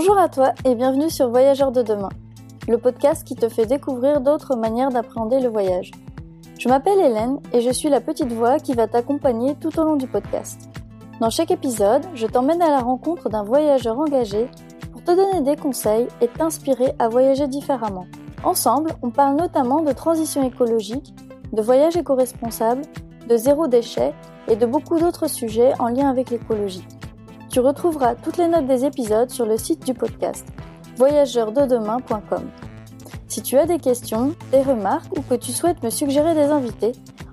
Bonjour à toi et bienvenue sur Voyageurs de demain, le podcast qui te fait découvrir d'autres manières d'appréhender le voyage. Je m'appelle Hélène et je suis la petite voix qui va t'accompagner tout au long du podcast. Dans chaque épisode, je t'emmène à la rencontre d'un voyageur engagé pour te donner des conseils et t'inspirer à voyager différemment. Ensemble, on parle notamment de transition écologique, de voyage éco-responsable, de zéro déchet et de beaucoup d'autres sujets en lien avec l'écologie. Tu retrouveras toutes les notes des épisodes sur le site du podcast voyageurdedemain.com. Si tu as des questions, des remarques ou que tu souhaites me suggérer des invités,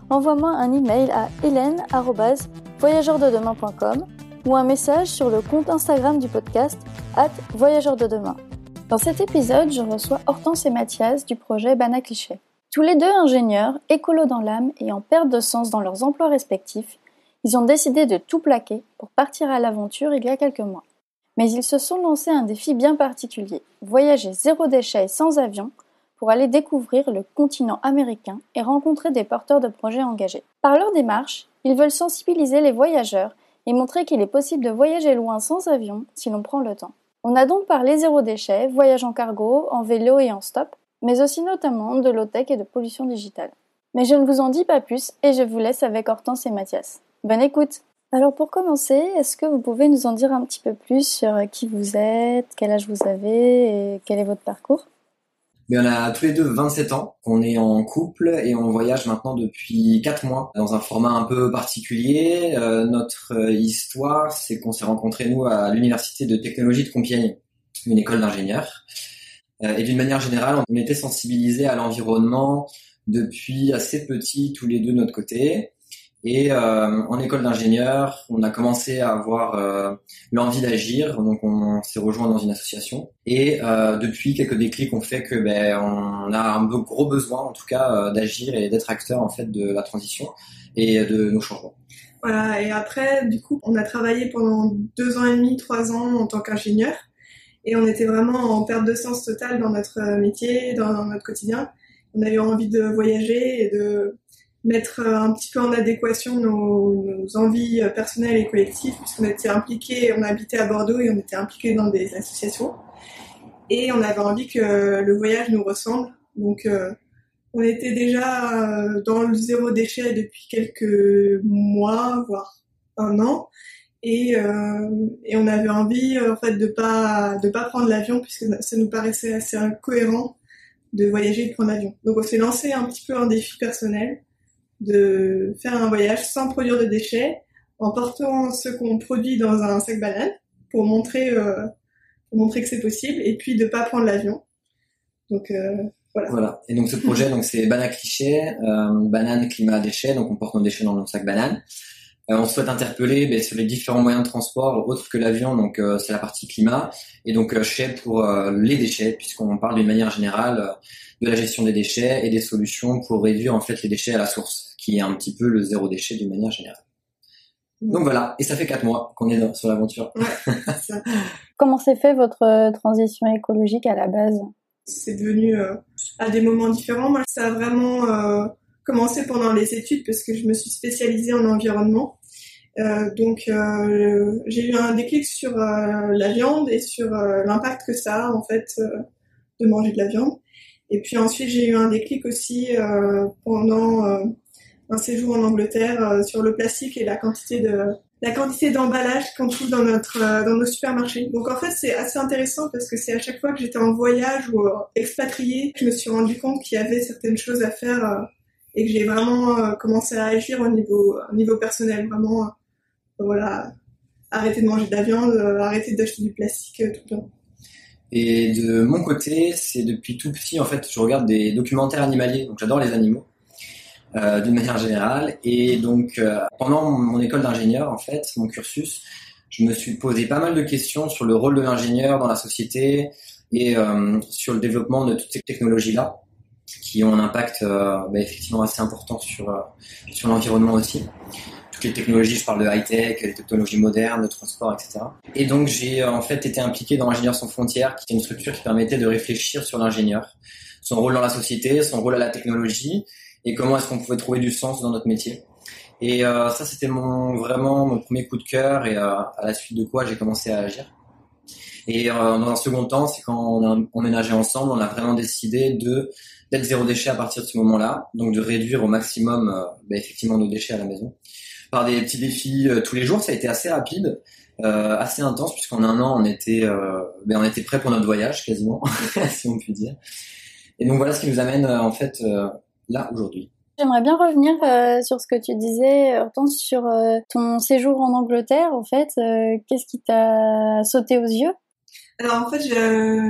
envoie-moi un email à hélène@voyageurdedemain.com ou un message sur le compte Instagram du podcast at voyageurdedemain. Dans cet épisode, je reçois Hortense et Mathias du projet Bana Cliché. Tous les deux ingénieurs, écolos dans l'âme et en perte de sens dans leurs emplois respectifs, ils ont décidé de tout plaquer pour partir à l'aventure il y a quelques mois. Mais ils se sont lancés un défi bien particulier, voyager zéro déchet et sans avion pour aller découvrir le continent américain et rencontrer des porteurs de projets engagés. Par leur démarche, ils veulent sensibiliser les voyageurs et montrer qu'il est possible de voyager loin sans avion si l'on prend le temps. On a donc parlé zéro déchet, voyage en cargo, en vélo et en stop, mais aussi notamment de low-tech et de pollution digitale. Mais je ne vous en dis pas plus et je vous laisse avec Hortense et Mathias. Bonne écoute Alors pour commencer, est-ce que vous pouvez nous en dire un petit peu plus sur qui vous êtes, quel âge vous avez et quel est votre parcours? Mais on a tous les deux 27 ans, on est en couple et on voyage maintenant depuis 4 mois dans un format un peu particulier. Euh, notre euh, histoire, c'est qu'on s'est rencontrés nous à l'université de technologie de Compiègne, une école d'ingénieurs. Euh, et d'une manière générale, on était sensibilisés à l'environnement depuis assez petit tous les deux de notre côté. Et euh, en école d'ingénieur, on a commencé à avoir euh, l'envie d'agir, donc on s'est rejoint dans une association. Et euh, depuis, quelques déclics ont fait que ben, on a un gros besoin, en tout cas, euh, d'agir et d'être acteur en fait de la transition et de nos changements. Voilà. Et après, du coup, on a travaillé pendant deux ans et demi, trois ans en tant qu'ingénieur, et on était vraiment en perte de sens totale dans notre métier, dans notre quotidien. On avait envie de voyager et de mettre euh, un petit peu en adéquation nos, envies euh, personnelles et collectives, puisqu'on était impliqués, on habitait à Bordeaux et on était impliqués dans des associations. Et on avait envie que le voyage nous ressemble. Donc, euh, on était déjà dans le zéro déchet depuis quelques mois, voire un an. Et, et on avait envie, en fait, de pas, de pas prendre l'avion, puisque ça nous paraissait assez incohérent de voyager et de prendre l'avion. Donc, on s'est lancé un petit peu un défi personnel de faire un voyage sans produire de déchets, en portant ce qu'on produit dans un sac banane pour montrer, euh, pour montrer que c'est possible, et puis de pas prendre l'avion. Donc euh, voilà. Voilà. Et donc ce projet, donc c'est Banane Cliché, euh, banane, climat, déchets. Donc on porte nos déchets dans nos sac banane. Euh, on souhaite interpeller ben, sur les différents moyens de transport autres que l'avion, donc euh, c'est la partie climat, et donc euh, chez pour les déchets, puisqu'on parle d'une manière générale de la gestion des déchets et des solutions pour réduire en fait les déchets à la source qui est un petit peu le zéro déchet d'une manière générale. Donc voilà, et ça fait quatre mois qu'on est sur l'aventure. Comment s'est fait votre transition écologique à la base? C'est devenu euh, à des moments différents. Moi, ça a vraiment euh, commencé pendant les études parce que je me suis spécialisée en environnement. Donc j'ai eu un déclic sur la viande et sur l'impact que ça a en fait de manger de la viande. Et puis ensuite j'ai eu un déclic aussi pendant un séjour en Angleterre euh, sur le plastique et la quantité de la quantité d'emballage qu'on trouve dans notre euh, dans nos supermarchés. Donc en fait c'est assez intéressant parce que c'est à chaque fois que j'étais en voyage ou euh, expatriée que je me suis rendu compte qu'il y avait certaines choses à faire et que j'ai vraiment commencé à agir au niveau au niveau personnel vraiment voilà arrêter de manger de la viande, arrêter d'acheter du plastique tout le temps. Et de mon côté, c'est depuis tout petit en fait, je regarde des documentaires animaliers, donc j'adore les animaux. Euh, d'une manière générale. Et donc, euh, pendant mon école d'ingénieur, en fait, mon cursus, je me suis posé pas mal de questions sur le rôle de l'ingénieur dans la société et euh, sur le développement de toutes ces technologies-là qui ont un impact bah, effectivement assez important sur sur l'environnement aussi. Toutes les technologies, je parle de high-tech, les technologies modernes, de transport, etc. Et donc j'ai en fait été impliqué dans Ingénieurs sans frontières, qui est une structure qui permettait de réfléchir sur l'ingénieur, son rôle dans la société, son rôle à la technologie, et comment est-ce qu'on pouvait trouver du sens dans notre métier. Et euh, ça, c'était mon vraiment mon premier coup de cœur et euh, à la suite de quoi j'ai commencé à agir. Et dans un second temps, c'est quand on a emménagé ensemble, on a vraiment décidé de d'être zéro déchet à partir de ce moment-là, donc de réduire au maximum ben, effectivement nos déchets à la maison par des petits défis tous les jours. Ça a été assez rapide. Euh, assez intense puisqu'en un an on était euh, ben, on était prêt pour notre voyage quasiment si on peut dire et donc voilà ce qui nous amène euh, en fait là aujourd'hui J'aimerais bien revenir sur ce que tu disais, Hortense, sur ton séjour en Angleterre. En fait, qu'est-ce qui t'a sauté aux yeux? Alors en fait,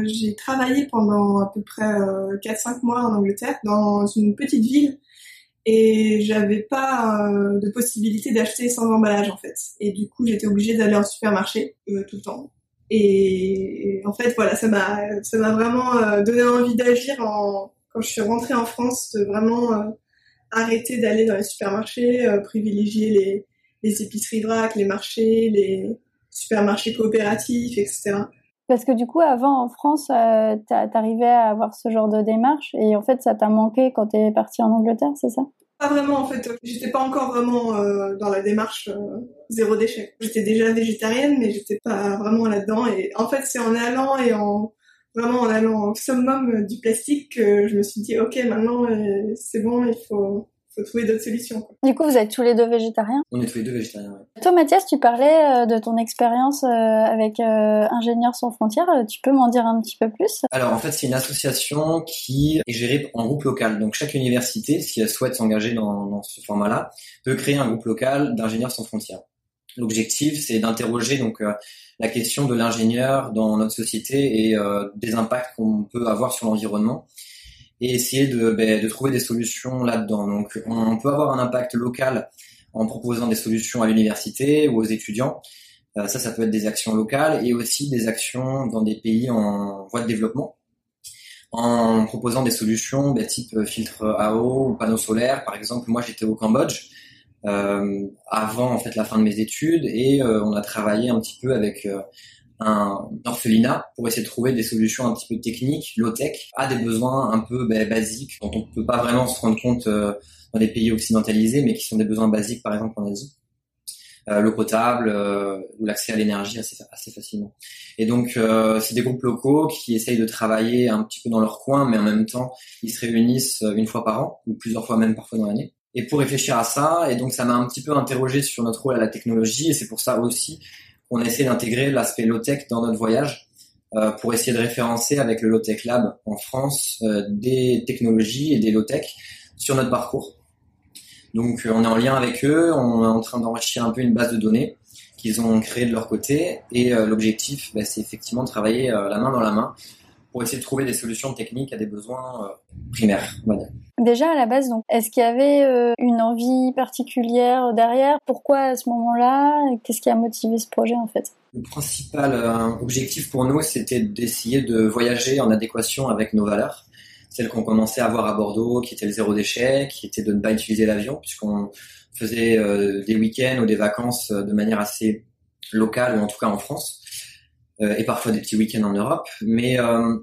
j'ai travaillé pendant à peu près 4-5 mois en Angleterre, dans une petite ville et j'avais pas euh, de possibilité d'acheter sans emballage en fait. Et du coup, j'étais obligée d'aller en supermarché euh, tout le temps. Et, en fait, voilà, ça m'a ça m'a vraiment euh, donné envie d'agir en quand je suis rentrée en France, de vraiment arrêter d'aller dans les supermarchés, privilégier les les épiceries vrac, les marchés, les supermarchés coopératifs, etc. Parce que du coup, avant en France, t'arrivais à avoir ce genre de démarche et en fait, ça t'a manqué quand t'es parti en Angleterre, c'est ça? Pas vraiment en fait. J'étais pas encore vraiment euh, dans la démarche euh, zéro déchet. J'étais déjà végétarienne, mais j'étais pas vraiment là-dedans. Et en fait, c'est en allant et en vraiment en allant au summum du plastique que je me suis dit, ok, maintenant c'est bon, il faut trouver d'autres solutions. Du coup, vous êtes tous les deux végétariens? On est tous les deux végétariens, oui. Toi, Mathias, tu parlais euh, de ton expérience euh, avec euh, Ingénieurs sans frontières. Tu peux m'en dire un petit peu plus? Alors, en fait, c'est une association qui est gérée en groupe local. Donc, chaque université, si elle souhaite s'engager dans, dans ce format-là, peut créer un groupe local d'ingénieurs sans frontières. L'objectif, c'est d'interroger donc la question de l'ingénieur dans notre société et des impacts qu'on peut avoir sur l'environnement et essayer de, ben, de trouver des solutions là-dedans. Donc, on peut avoir un impact local en proposant des solutions à l'université ou aux étudiants. Euh, ça, ça peut être des actions locales et aussi des actions dans des pays en voie de développement, en proposant des solutions ben, type filtre à eau ou panneaux solaires. Par exemple, moi, j'étais au Cambodge euh, avant en fait la fin de mes études et euh, on a travaillé un petit peu avec euh, un orphelinat pour essayer de trouver des solutions un petit peu techniques, low-tech, à des besoins un peu ben, basiques dont on peut pas vraiment se rendre compte euh, dans les pays occidentalisés, mais qui sont des besoins basiques, par exemple en Asie. Euh, l'eau potable euh, ou l'accès à l'énergie assez, assez facilement. Et donc, euh, c'est des groupes locaux qui essayent de travailler un petit peu dans leur coin, mais en même temps, ils se réunissent une fois par an ou plusieurs fois même parfois dans l'année. Et pour réfléchir à ça, et donc ça m'a un petit peu interrogé sur notre rôle à la technologie, et c'est pour ça aussi on a essayé d'intégrer l'aspect low-tech dans notre voyage euh, pour essayer de référencer avec le Low-Tech Lab en France euh, des technologies et des low-tech sur notre parcours. Donc euh, on est en lien avec eux, on est en train d'enrichir un peu une base de données qu'ils ont créée de leur côté et l'objectif bah, c'est effectivement de travailler la main dans la main pour essayer de trouver des solutions techniques à des besoins euh, primaires. Déjà à la base, donc, est-ce qu'il y avait euh, une envie particulière derrière? Pourquoi à ce moment-là? Qu'est-ce qui a motivé ce projet en fait? Le principal euh, objectif pour nous, c'était d'essayer de voyager en adéquation avec nos valeurs, celles qu'on commençait à avoir à Bordeaux, qui étaient le zéro déchet, qui était de ne pas utiliser l'avion, puisqu'on faisait des week-ends ou des vacances de manière assez locale, ou en tout cas en France. Euh, et parfois des petits week-ends en Europe. Mais euh,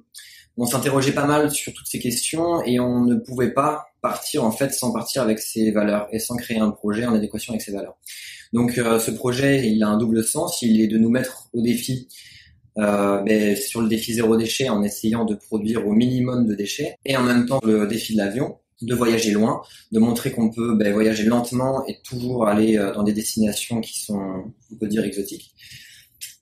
on s'interrogeait pas mal sur toutes ces questions et on ne pouvait pas partir en fait sans partir avec ses valeurs et sans créer un projet en adéquation avec ses valeurs. Donc euh, ce projet, il a un double sens. Il est de nous mettre au défi euh, ben, sur le défi zéro déchet en essayant de produire au minimum de déchets et en même temps le défi de l'avion de voyager loin, de montrer qu'on peut ben, voyager lentement et toujours aller dans des destinations qui sont, on peut dire, exotiques.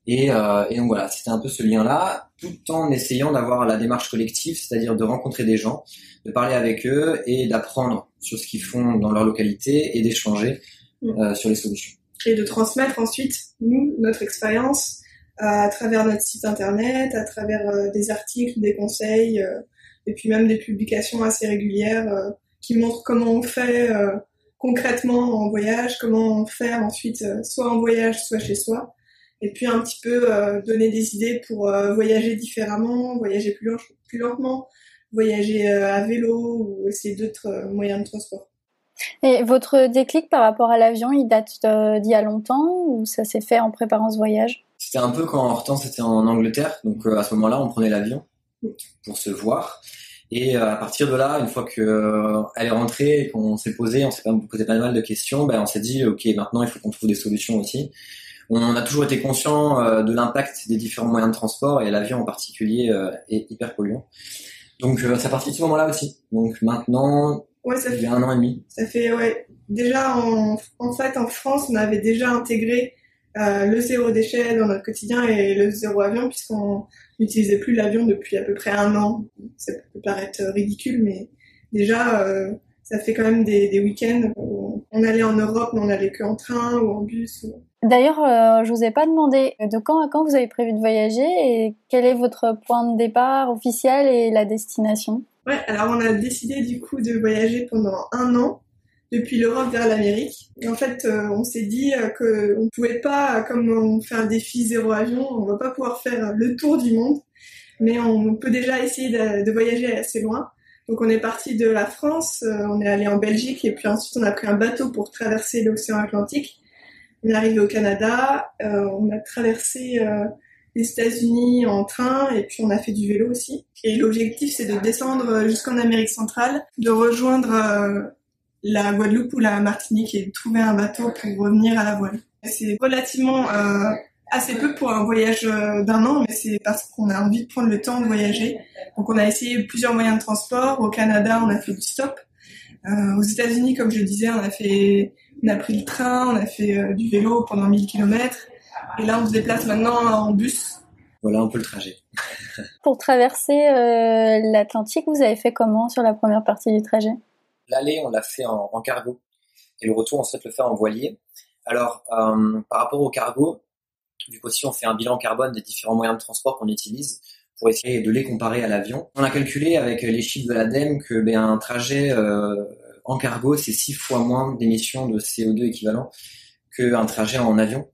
Et, euh, et donc voilà, c'était un peu ce lien-là, tout en essayant d'avoir la démarche collective, c'est-à-dire de rencontrer des gens, de parler avec eux et d'apprendre sur ce qu'ils font dans leur localité et d'échanger mm. euh, sur les solutions. Et de transmettre ensuite, nous, notre expérience à travers notre site internet, à travers euh, des articles, des conseils, euh, et puis même des publications assez régulières euh, qui montrent comment on fait concrètement en voyage, comment on fait ensuite soit en voyage, soit chez soi et puis un petit peu euh, donner des idées pour euh, voyager différemment, voyager plus, plus lentement, voyager euh, à vélo ou essayer d'autres moyens de transport. Et votre déclic par rapport à l'avion, il date d'il y a longtemps ou ça s'est fait en préparant ce voyage? C'était un peu quand Hortense était en Angleterre, donc à ce moment-là, on prenait l'avion pour se voir. Et à partir de là, une fois qu'elle est rentrée et qu'on s'est posé, on s'est posé pas mal de questions, ben on s'est dit ok, maintenant il faut qu'on trouve des solutions aussi on a toujours été conscient euh, de l'impact des différents moyens de transport et l'avion en particulier euh, est hyper polluant. Donc ça partit de ce moment-là aussi. Donc maintenant, ouais, ça fait un an et demi. Ça fait ouais. Déjà en, en fait en France, on avait déjà intégré euh, le zéro déchet dans notre quotidien et le zéro avion puisqu'on n'utilisait plus l'avion depuis à peu près un an. Ça peut paraître ridicule, mais déjà euh, ça fait quand même des, des week-ends où on allait en Europe, mais on allait que en train ou en bus. D'ailleurs, euh, je vous ai pas demandé de quand à quand vous avez prévu de voyager et quel est votre point de départ officiel et la destination. Ouais, alors on a décidé du coup de voyager pendant un an depuis l'Europe vers l'Amérique. En fait, euh, on s'est dit euh, que on pouvait pas, comme on fait un défi zéro avion, on va pas pouvoir faire le tour du monde, mais on peut déjà essayer de, de voyager assez loin. Donc on est parti de la France, euh, on est allé en Belgique et puis ensuite on a pris un bateau pour traverser l'océan Atlantique. On est arrivé au Canada, euh, on a traversé euh, les États-Unis en train et puis on a fait du vélo aussi. Et l'objectif c'est de descendre jusqu'en Amérique centrale, de rejoindre la Guadeloupe ou la Martinique et de trouver un bateau pour revenir à la voile. C'est relativement assez peu pour un voyage euh, d'un an, mais c'est parce qu'on a envie de prendre le temps de voyager. Donc on a essayé plusieurs moyens de transport. Au Canada, on a fait du stop. Euh, aux États-Unis, comme je disais, on a fait, on a pris le train, on a fait euh, du vélo pendant 1000 km. Et là, on se déplace maintenant en bus. Voilà un peu le trajet. Pour traverser euh, l'Atlantique, vous avez fait comment sur la première partie du trajet? L'aller, on l'a fait en, en, cargo. Et le retour, on souhaite le faire en voilier. Alors, euh, par rapport au cargo, du coup, si on fait un bilan carbone des différents moyens de transport qu'on utilise pour essayer de les comparer à l'avion, on a calculé avec les chiffres de l'ADEME que ben, un trajet euh, en cargo, c'est six fois moins d'émissions de CO2 équivalent qu'un trajet en avion.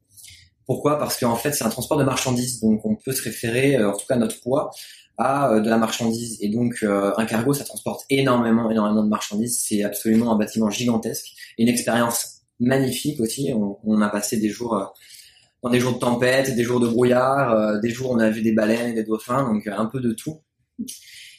Pourquoi? Parce qu'en fait, c'est un transport de marchandises, donc on peut se référer, euh, en tout cas notre poids, à euh, de la marchandise. Et donc, un cargo, ça transporte énormément, énormément de marchandises. C'est absolument un bâtiment gigantesque, une expérience magnifique aussi. On, on a passé des jours dans des jours de tempête, des jours de brouillard, euh, des jours où on a vu des baleines, des dauphins, donc euh, un peu de tout.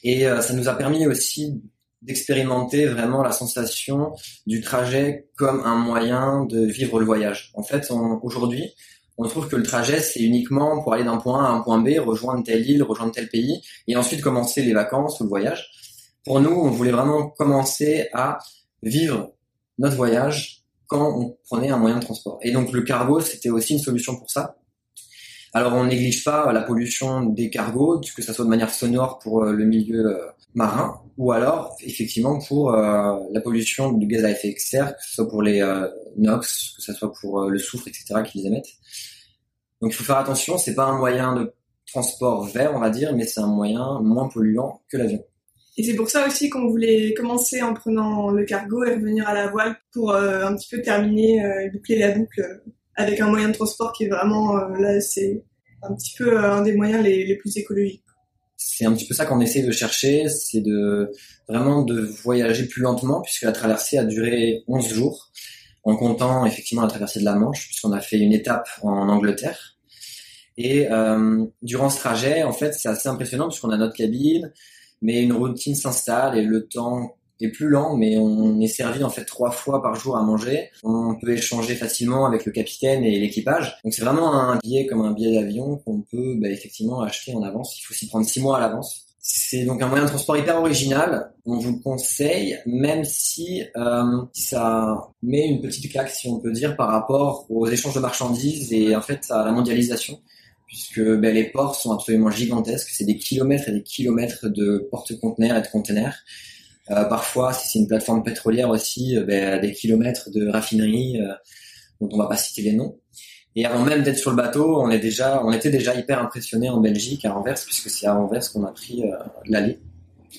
Et euh, ça nous a permis aussi d'expérimenter vraiment la sensation du trajet comme un moyen de vivre le voyage. En fait, aujourd'hui, on trouve que le trajet, c'est uniquement pour aller d'un point A à un point B, rejoindre telle île, rejoindre tel pays, et ensuite commencer les vacances ou le voyage. Pour nous, on voulait vraiment commencer à vivre notre voyage quand on prenait un moyen de transport. Et donc le cargo, c'était aussi une solution pour ça. Alors on néglige pas la pollution des cargos, que ce soit de manière sonore pour euh, le milieu euh, marin, ou alors effectivement pour euh, la pollution du gaz à effet de serre, que ce soit pour les NOx, que ce soit pour le soufre, etc. qu'ils émettent. Donc il faut faire attention, c'est pas un moyen de transport vert, on va dire, mais c'est un moyen moins polluant que l'avion. Et c'est pour ça aussi qu'on voulait commencer en prenant le cargo et revenir à la voile pour un petit peu terminer et boucler la boucle avec un moyen de transport qui est vraiment, là, c'est un petit peu un des moyens les, les plus écologiques. C'est un petit peu ça qu'on essaie de chercher, c'est de vraiment de voyager plus lentement puisque la traversée a duré 11 jours en comptant effectivement la traversée de la Manche puisqu'on a fait une étape en Angleterre. Et euh, durant ce trajet, en fait, c'est assez impressionnant puisqu'on a notre cabine, mais une routine s'installe et le temps est plus lent, mais on est servi en fait trois fois par jour à manger. On peut échanger facilement avec le capitaine et l'équipage. Donc c'est vraiment un billet comme un billet d'avion qu'on peut bah, effectivement acheter en avance. Il faut s'y prendre six mois à l'avance. C'est donc un moyen de transport hyper original. On vous le conseille, même si euh, ça met une petite claque, si on peut dire, par rapport aux échanges de marchandises et en fait à la mondialisation puisque ben, les ports sont absolument gigantesques. C'est des kilomètres et des kilomètres de porte-conteneurs et de conteneurs. Euh, parfois, si c'est une plateforme pétrolière aussi, euh, ben, des kilomètres de raffineries euh, dont on va pas citer les noms. Et avant même d'être sur le bateau, on est déjà, on était déjà hyper impressionné en Belgique, à Anvers, puisque c'est à Anvers qu'on a pris l'allée.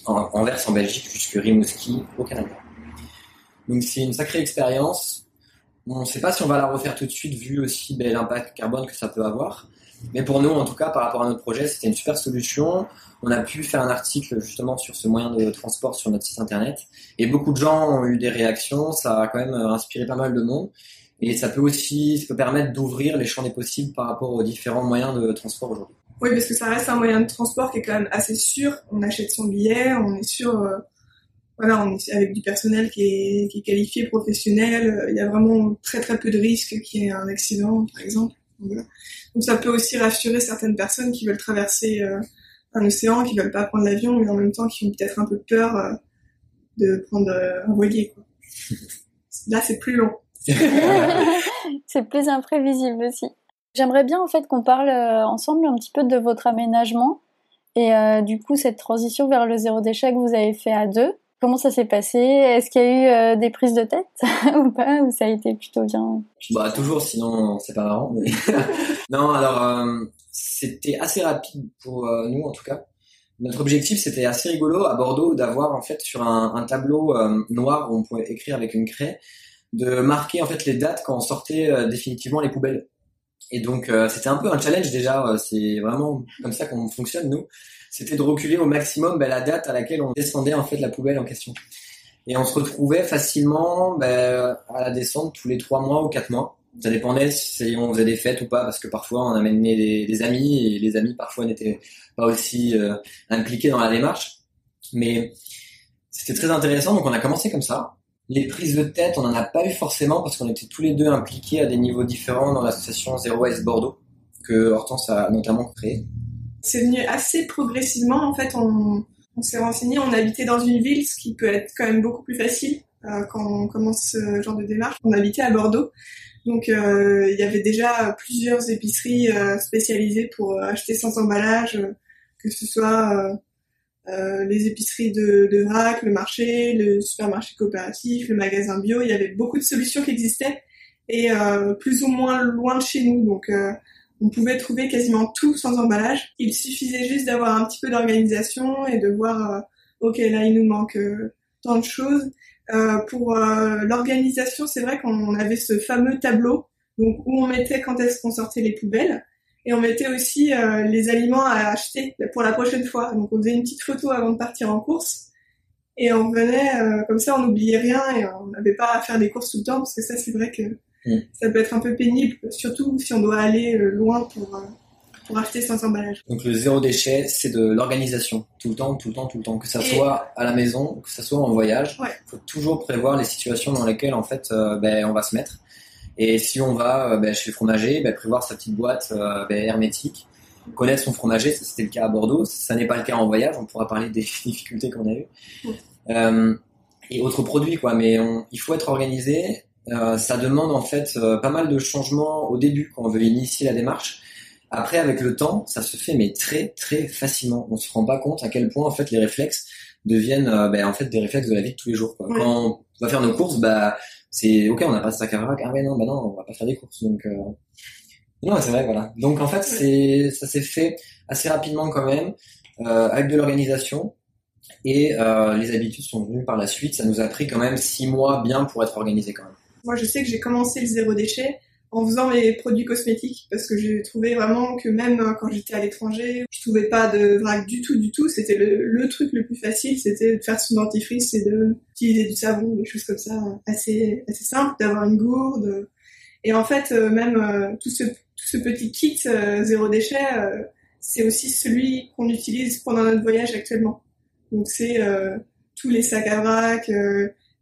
En, Anvers en Belgique jusque Rimouski au Canada. Donc c'est une sacrée expérience. On ne sait pas si on va la refaire tout de suite, vu aussi ben, l'impact carbone que ça peut avoir. Mais pour nous, en tout cas, par rapport à notre projet, c'était une super solution. On a pu faire un article justement sur ce moyen de transport sur notre site internet. Et beaucoup de gens ont eu des réactions. Ça a quand même inspiré pas mal de monde. Et ça peut aussi ça peut permettre d'ouvrir les champs des possibles par rapport aux différents moyens de transport aujourd'hui. Oui, parce que ça reste un moyen de transport qui est quand même assez sûr. On achète son billet, on est sûr, euh, voilà, on est avec du personnel qui est, qui est qualifié, professionnel. Il y a vraiment très très peu de risques qu'il y ait un accident, par exemple. Donc ça peut aussi rassurer certaines personnes qui veulent traverser un océan, qui veulent pas prendre l'avion, mais en même temps qui ont peut-être un peu peur de prendre un voilier. Là, c'est plus long. c'est plus imprévisible aussi. J'aimerais bien en fait qu'on parle ensemble un petit peu de votre aménagement et euh, du coup, cette transition vers le zéro déchet que vous avez fait à deux, comment ça s'est passé? Est-ce qu'il y a eu euh, des prises de tête ou pas? Ou ça a été plutôt bien? Bah toujours, sinon c'est pas marrant. Mais... non, alors euh, c'était assez rapide pour nous en tout cas. Notre objectif, c'était assez rigolo à Bordeaux d'avoir en fait sur un, un tableau noir où on pouvait écrire avec une craie, de marquer en fait les dates quand on sortait définitivement les poubelles. Et donc euh, c'était un peu un challenge déjà. Euh, c'est vraiment comme ça qu'on fonctionne nous. C'était de reculer au maximum ben, la date à laquelle on descendait en fait la poubelle en question. Et on se retrouvait facilement ben, à la descente tous les trois mois ou quatre mois. Ça dépendait si on faisait des fêtes ou pas, parce que parfois on amenait des, amis et les amis parfois n'étaient pas aussi euh, impliqués dans la démarche. Mais c'était très intéressant, donc on a commencé comme ça. Les prises de tête, on n'en a pas eu forcément parce qu'on était tous les deux impliqués à des niveaux différents dans l'association Zero Waste Bordeaux, que Hortense a notamment créé. C'est venu assez progressivement. En fait, on, s'est renseigné, on habitait dans une ville, ce qui peut être quand même beaucoup plus facile euh, quand on commence ce genre de démarche. On habitait à Bordeaux. Donc euh, il y avait déjà plusieurs épiceries euh, spécialisées pour acheter sans emballage, que ce soit euh, les épiceries de, de vrac, le marché, le supermarché coopératif, le magasin bio. Il y avait beaucoup de solutions qui existaient et euh, plus ou moins loin de chez nous. Donc euh, on pouvait trouver quasiment tout sans emballage. Il suffisait juste d'avoir un petit peu d'organisation et de voir, ok, là il nous manque tant de choses. pour l'organisation, c'est vrai qu'on avait ce fameux tableau donc où on mettait quand est-ce qu'on sortait les poubelles et on mettait aussi euh, les aliments à acheter pour la prochaine fois. Donc on faisait une petite photo avant de partir en course et on venait euh, comme ça, on n'oubliait rien et on n'avait pas à faire des courses tout le temps parce que ça c'est vrai que mm. ça peut être un peu pénible, surtout si on doit aller euh, loin pour pour acheter sans emballage. Donc le zéro déchet, c'est de l'organisation, tout le temps, tout le temps, tout le temps, que ça soit à la maison, que ça soit en voyage. Il faut toujours prévoir les situations dans lesquelles en fait ben, on va se mettre. Et si on va euh, ben, chez le fromager, ben, prévoir sa petite boîte euh, hermétique, connaître son fromager, c'était le cas à Bordeaux, ça n'est pas le cas en voyage, on pourra parler des difficultés qu'on a eues. Euh, et autres produits, quoi. Mais il faut être organisé. Ça demande en fait pas mal de changements au début quand on veut initier la démarche. Après, avec le temps, ça se fait mais très très facilement. On se rend pas compte à quel point en fait les réflexes deviennent ben, en fait des réflexes de la vie de tous les jours. Quoi. Quand on va faire nos courses, bah c'est ok, on n'a pas de sac à vrac. Ah ouais non, bah non, on va pas faire des courses. Donc euh... non, c'est vrai, voilà. Donc en fait, c'est ça s'est fait assez rapidement quand même, euh, avec de l'organisation. Et euh, les habitudes sont venues par la suite. Ça nous a pris quand même six mois bien pour être organisé quand même. Moi, je sais que j'ai commencé le zéro déchet en faisant mes produits cosmétiques parce que j'ai trouvé vraiment que même quand j'étais à l'étranger, je trouvais pas de vrac du tout, du tout. C'était le, truc le plus facile, c'était de faire son dentifrice et de utiliser du savon, des choses comme ça, assez assez simple, d'avoir une gourde. Et en fait, euh, même euh, tout ce tout ce petit kit euh, zéro déchet, c'est aussi celui qu'on utilise pendant notre voyage actuellement. Donc c'est tous les sacs à vrac,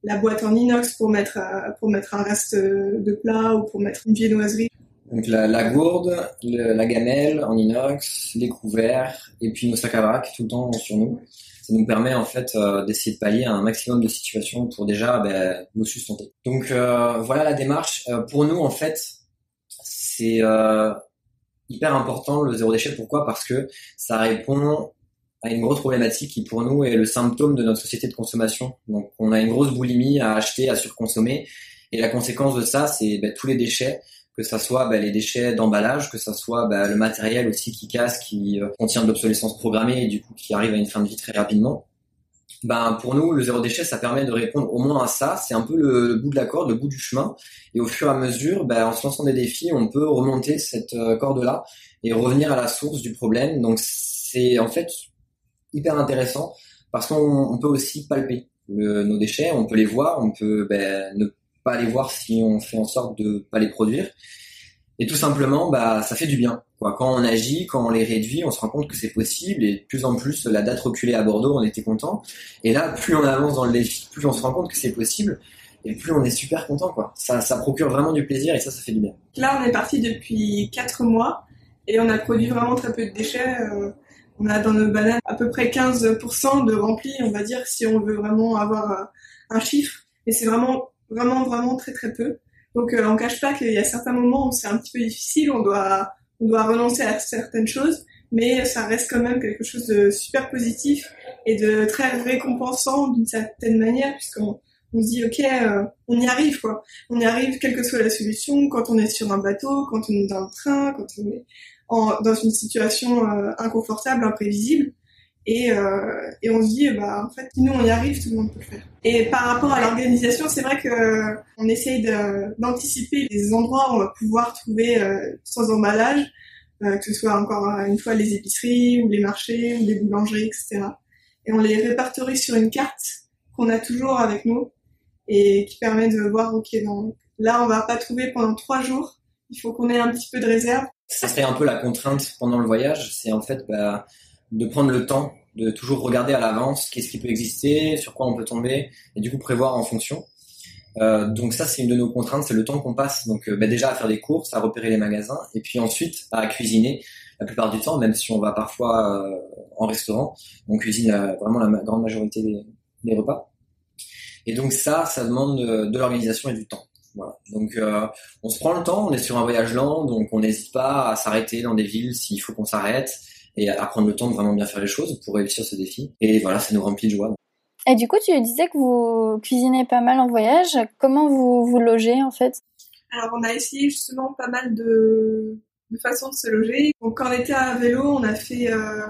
la boîte en inox pour mettre euh, pour mettre un reste de plat ou pour mettre une viennoiserie. Donc la, gourde, la gamelle en inox, les couverts et puis nos sacs à vrac tout le temps sur nous. Ça nous permet en fait euh, d'essayer de pallier un maximum de situations pour déjà ben, nous sustenter. Donc euh, voilà la démarche. pour nous en fait, c'est hyper important le zéro déchet. Pourquoi? Parce que ça répond a une grosse problématique qui pour nous est le symptôme de notre société de consommation. Donc on a une grosse boulimie à acheter, à surconsommer, et la conséquence de ça, c'est ben, tous les déchets, que ça soit ben, les déchets d'emballage, que ça soit ben, le matériel aussi qui casse, qui euh, contient de l'obsolescence programmée et du coup qui arrive à une fin de vie très rapidement. Ben pour nous, le zéro déchet, ça permet de répondre au moins à ça. C'est un peu le, bout de la corde, le bout du chemin. Et au fur et à mesure, ben, en se lançant des défis, on peut remonter cette euh, corde-là et revenir à la source du problème. Donc c'est en fait hyper intéressant parce qu'on peut aussi palper nos déchets, on peut les voir, on peut ben, ne pas les voir si on fait en sorte de pas les produire. Et tout simplement, bah, ça fait du bien. Quoi. Quand on agit, quand on les réduit, on se rend compte que c'est possible. Et de plus en plus, la date reculée à Bordeaux, on était content. Et là, plus on avance dans le défi, plus on se rend compte que c'est possible. et plus on est super content quoi. Ça, ça procure vraiment du plaisir et ça, ça fait du bien. Là, on est parti depuis quatre mois et on a produit vraiment très peu de déchets. Euh, on a dans nos bananes à peu près 15% de rempli, on va dire, si on veut vraiment avoir euh, un chiffre. Mais c'est vraiment, vraiment, vraiment très très peu. Donc euh, on cache pas qu'il y a certains moments où c'est un petit peu difficile, on doit, on doit renoncer à certaines choses, mais ça reste quand même quelque chose de super positif et de très récompensant d'une certaine manière, puisqu'on on se dit ok, euh, on y arrive quoi. On y arrive quelle que soit la solution, quand on est sur un bateau, quand on est dans le train, quand on est en, dans une situation euh, inconfortable, imprévisible. Et, euh, et on se dit, bah, en fait, nous, on y arrive, tout le monde peut le faire. Et par rapport à l'organisation, c'est vrai que on essaye d'anticiper les endroits où on va pouvoir trouver sans emballage, que ce soit encore une fois les épiceries ou les marchés ou les boulangeries, etc. Et on les répertorie sur une carte qu'on a toujours avec nous et qui permet de voir, ok, donc là, on va pas trouver pendant trois jours. Il faut qu'on ait un petit peu de réserve. Ça serait un peu la contrainte pendant le voyage, c'est en fait bah, de prendre le temps de toujours regarder à l'avance qu'est-ce qui peut exister, sur quoi on peut tomber, et du coup prévoir en fonction. Euh, donc ça, c'est une de nos contraintes, c'est le temps qu'on passe. Donc euh, bah, déjà à faire des courses, à repérer les magasins, et puis ensuite à cuisiner. La plupart du temps, même si on va parfois euh, en restaurant, on cuisine vraiment la grande majorité des, des repas. Et donc ça, ça demande de, l'organisation et du temps. Voilà. Donc euh, on se prend le temps, on est sur un voyage lent, donc on n'hésite pas à s'arrêter dans des villes s'il faut qu'on s'arrête et à prendre le temps de vraiment bien faire les choses pour réussir ce défi. Et voilà, ça nous remplit de joie. Et du coup, tu disais que vous cuisinez pas mal en voyage. Comment vous vous logez en fait? Alors on a essayé justement pas mal de, de façons de se loger. Donc quand on était à vélo, on a fait euh,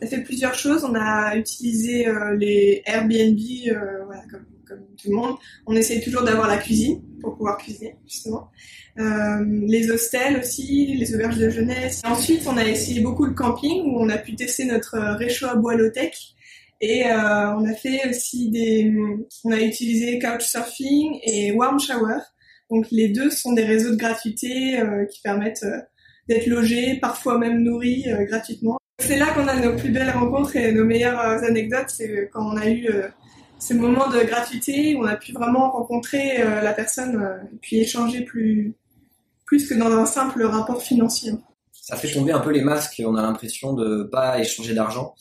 on a fait plusieurs choses. On a utilisé euh, les Airbnb, euh, voilà, comme, comme, tout le monde. On essaye toujours d'avoir la cuisine pour pouvoir cuisiner, justement. Euh, les hostels aussi, les auberges de jeunesse. Ensuite, on a essayé beaucoup le camping où on a pu tester notre réchaud à bois low-tech. Et euh, on a fait aussi des... On a utilisé Couchsurfing et Warm Shower. Donc les deux sont des réseaux de gratuité euh, qui permettent d'être logés, parfois même nourris gratuitement. C'est là qu'on a nos plus belles rencontres et nos meilleures anecdotes, c'est quand on a eu euh, ces moments de gratuité où on a pu vraiment rencontrer euh, la personne et puis échanger plus, plus que dans un simple rapport financier. Ça fait tomber un peu les masques, on a l'impression de pas échanger d'argent.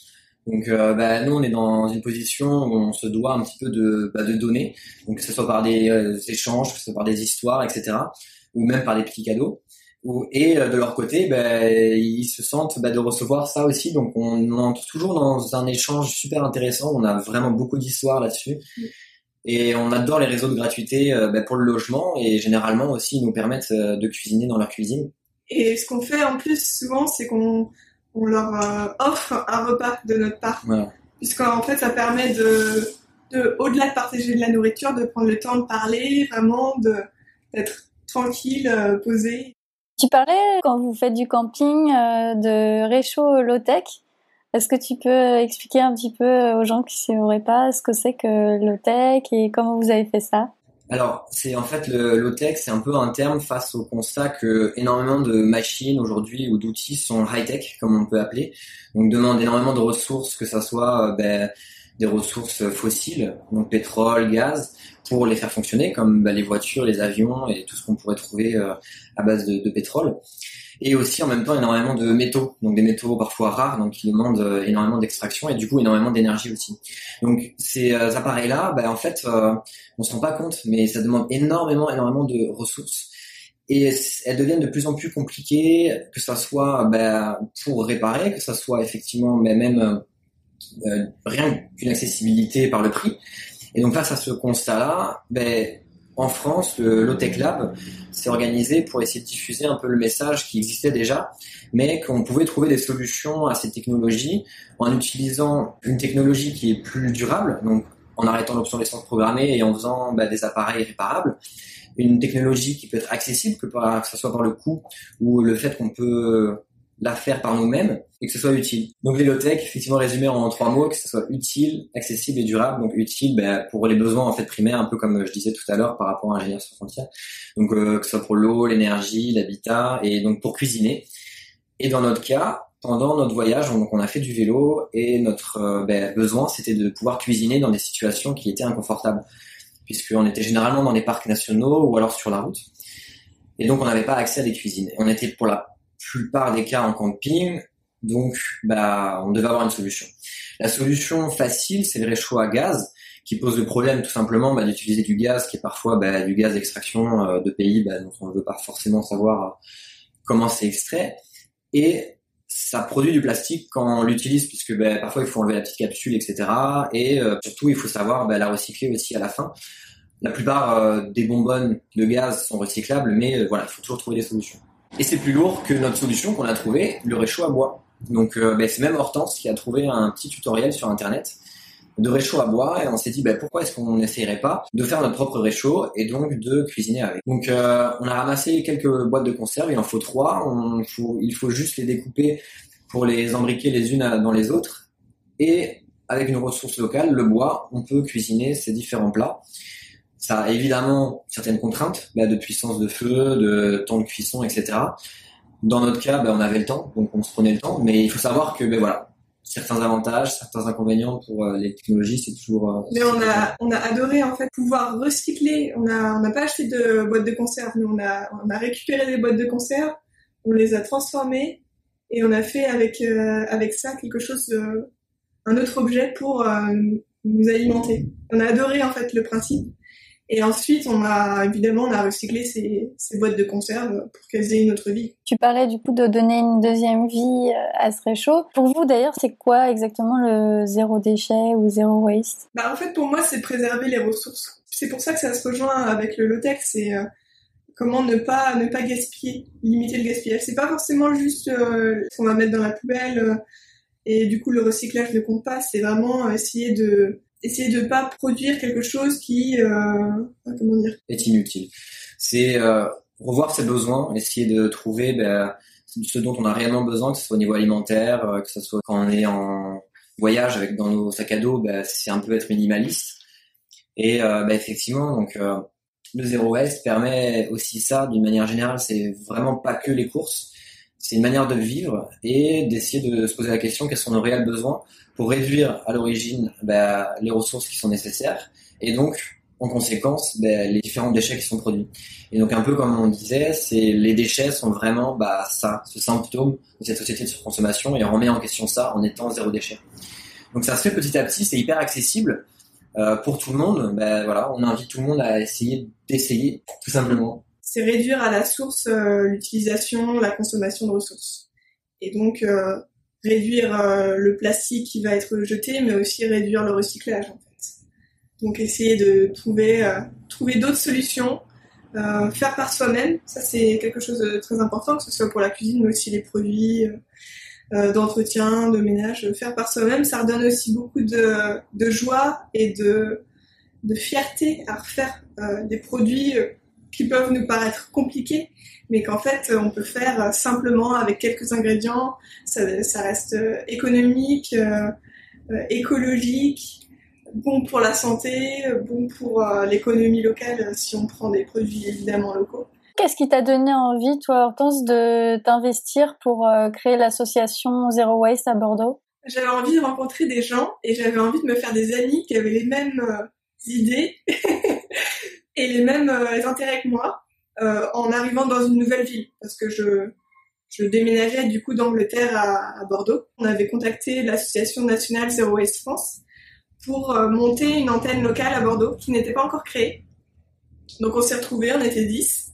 Donc bah, nous, on est dans une position où on se doit un petit peu de, bah, de donner, donc que ce soit par des échanges, que ce soit par des histoires, etc., ou même par des petits cadeaux et euh, de leur côté, ben, ils se sentent ben, de recevoir ça aussi. Donc on entre toujours dans un échange super intéressant. On a vraiment beaucoup d'histoires là-dessus. Et on adore les réseaux de gratuité euh, ben, pour le logement et généralement aussi ils nous permettent euh, de cuisiner dans leur cuisine. Et ce qu'on fait en plus souvent, c'est qu'on on leur offre un repas de notre part. Voilà. Puisqu'en fait, ça permet de, de au-delà de partager de la nourriture, de prendre le temps de parler, vraiment de d'être tranquille, posé. Tu parlais quand vous faites du camping euh, de réchaud low-tech. Est-ce que tu peux expliquer un petit peu aux gens qui ne sauraient pas ce que c'est que low-tech et comment vous avez fait ça? Alors, c'est en fait le low-tech, c'est un peu un terme face au constat que énormément de machines aujourd'hui ou d'outils sont high-tech, comme on peut appeler, donc demandent énormément de ressources, que ça soit euh, ben, des ressources fossiles, donc pétrole, gaz, pour les faire fonctionner, comme bah, les voitures, les avions et tout ce qu'on pourrait trouver euh, à base de, de, pétrole. Et aussi en même temps énormément de métaux, donc des métaux parfois rares, donc qui demandent euh, énormément d'extraction et du coup énormément d'énergie aussi. Donc ces euh, appareils-là, bah, en fait, on se rend pas compte, mais ça demande énormément, énormément de ressources et elles deviennent de plus en plus compliquées, que ça soit bah, pour réparer, que ça soit effectivement bah, même euh, rien qu'une accessibilité par le prix. Et donc face à ce constat-là, ben, en France, le Lotech Lab s'est organisé pour essayer de diffuser un peu le message qui existait déjà, mais qu'on pouvait trouver des solutions à ces technologies en utilisant une technologie qui est plus durable, donc en arrêtant l'obsolescence programmée et en faisant ben, des appareils réparables, une technologie qui peut être accessible, que, que ce soit par le coût ou le fait qu'on peut la faire par nous-mêmes et que ce soit utile. Donc l'hélotech, effectivement résumé en trois mots, que ce soit utile, accessible et durable. Donc utile ben, pour les besoins en fait primaires, un peu comme je disais tout à l'heure par rapport à ingénieur sur frontière. Donc euh, que ce soit pour l'eau, l'énergie, l'habitat et donc pour cuisiner. Et dans notre cas, pendant notre voyage, on, donc on a fait du vélo et notre euh, ben, besoin c'était de pouvoir cuisiner dans des situations qui étaient inconfortables. puisqu'on était généralement dans les parcs nationaux ou alors sur la route. Et donc, on n'avait pas accès à des cuisines. On était pour la plupart des cas en camping, donc bah, on devait avoir une solution. La solution facile, c'est le réchaud à gaz, qui pose le problème tout simplement bah, d'utiliser du gaz, qui est parfois bah, du gaz d'extraction euh, de pays bah, dont on ne veut pas forcément savoir euh, comment c'est extrait. Et ça produit du plastique quand on l'utilise, puisque ben, parfois il faut enlever la petite capsule, etc. Et euh, surtout, il faut savoir ben, la recycler aussi à la fin. La plupart euh, des bonbonnes de gaz sont recyclables, mais euh, voilà, il faut toujours trouver des solutions. Et c'est plus lourd que notre solution qu'on a trouvée, le réchaud à bois. Donc ben, c'est même Hortense qui a trouvé un petit tutoriel sur Internet de réchaud à bois et on s'est dit bah, pourquoi est-ce qu'on n'essayerait pas de faire notre propre réchaud et donc de cuisiner avec? Donc euh, on a ramassé quelques boîtes de conserve, il en faut trois, il faut juste les découper pour les embriquer les unes dans les autres et avec une ressource locale, le bois, on peut cuisiner ces différents plats. Ça a évidemment certaines contraintes bah, de puissance de feu, de temps de cuisson, etc. Dans notre cas, bah, on avait le temps, donc on se prenait le temps, mais il faut savoir que ben voilà, certains avantages, certains inconvénients pour euh, les technologies, c'est toujours. Euh, mais on a, on a adoré en fait pouvoir recycler. On a, on n'a pas acheté de boîtes de conserve, mais on a, on a récupéré des boîtes de conserve, on les a transformées et on a fait avec, euh, avec ça quelque chose, un autre objet pour nous alimenter. On a adoré en fait le principe. Et ensuite, on a évidemment on a recyclé ces, ces boîtes de conserve pour qu'elles aient une autre vie. Tu parlais du coup de donner une deuxième vie euh, à ce réchaud. Pour vous d'ailleurs, c'est quoi exactement le zéro déchet ou zéro waste? Bah en fait, pour moi, c'est préserver les ressources. C'est pour ça que ça se rejoint avec le low-tech, c'est euh, comment ne pas ne pas gaspiller, limiter le gaspillage. C'est pas forcément juste euh, ce qu'on va mettre dans la poubelle euh, et du coup le recyclage ne compte pas. C'est vraiment essayer de essayer de pas produire quelque chose qui euh, comment dire est inutile. C'est euh, revoir ses besoins, essayer de trouver ben, ce dont on a réellement besoin, que ce soit au niveau alimentaire, euh, que ce soit quand on est en voyage avec dans nos sacs à dos, ben, c'est un peu être minimaliste. Et euh, ben, effectivement, donc euh, le zéro waste permet aussi ça d'une manière générale. C'est vraiment pas que les courses, c'est une manière de vivre et d'essayer de se poser la question quels sont nos réels besoins pour réduire à l'origine bah, les ressources qui sont nécessaires et donc en conséquence bah, les différents déchets qui sont produits. Et donc un peu comme on disait, c'est les déchets sont vraiment bah, ça, ce symptôme de cette société de surconsommation et on remet en question ça en étant zéro déchet. Donc ça se fait petit à petit, c'est hyper accessible euh, pour tout le monde. Ben voilà, on invite tout le monde à essayer d'essayer tout simplement. C'est réduire à la source euh, l'utilisation, la consommation de ressources. Et donc euh, réduire euh, le plastique qui va être jeté, mais aussi réduire le recyclage en fait. Donc essayer de trouver trouver d'autres solutions, faire par soi-même, ça c'est quelque chose de très important, que ce soit pour la cuisine, mais aussi les produits d'entretien, de ménage, faire par soi-même, ça redonne aussi beaucoup de, joie et de, de fierté à refaire des produits qui peuvent nous paraître compliqués, mais qu'en fait on peut faire simplement avec quelques ingrédients. Ça, ça reste euh, économique, euh, euh, écologique, bon pour la santé, bon pour l'économie locale si on prend des produits évidemment locaux. Qu'est-ce qui t'a donné envie, toi, Hortense, de t'investir pour créer l'association Zero Waste à Bordeaux? J'avais envie de rencontrer des gens et j'avais envie de me faire des amis qui avaient les mêmes idées mêmes intérêts que moi. Euh, en arrivant dans une nouvelle ville parce que je je déménageais du coup d'Angleterre à, Bordeaux. On avait contacté l'association nationale Zero Waste France pour euh, monter une antenne locale à Bordeaux qui n'était pas encore créée. Donc on s'est retrouvés, on était 10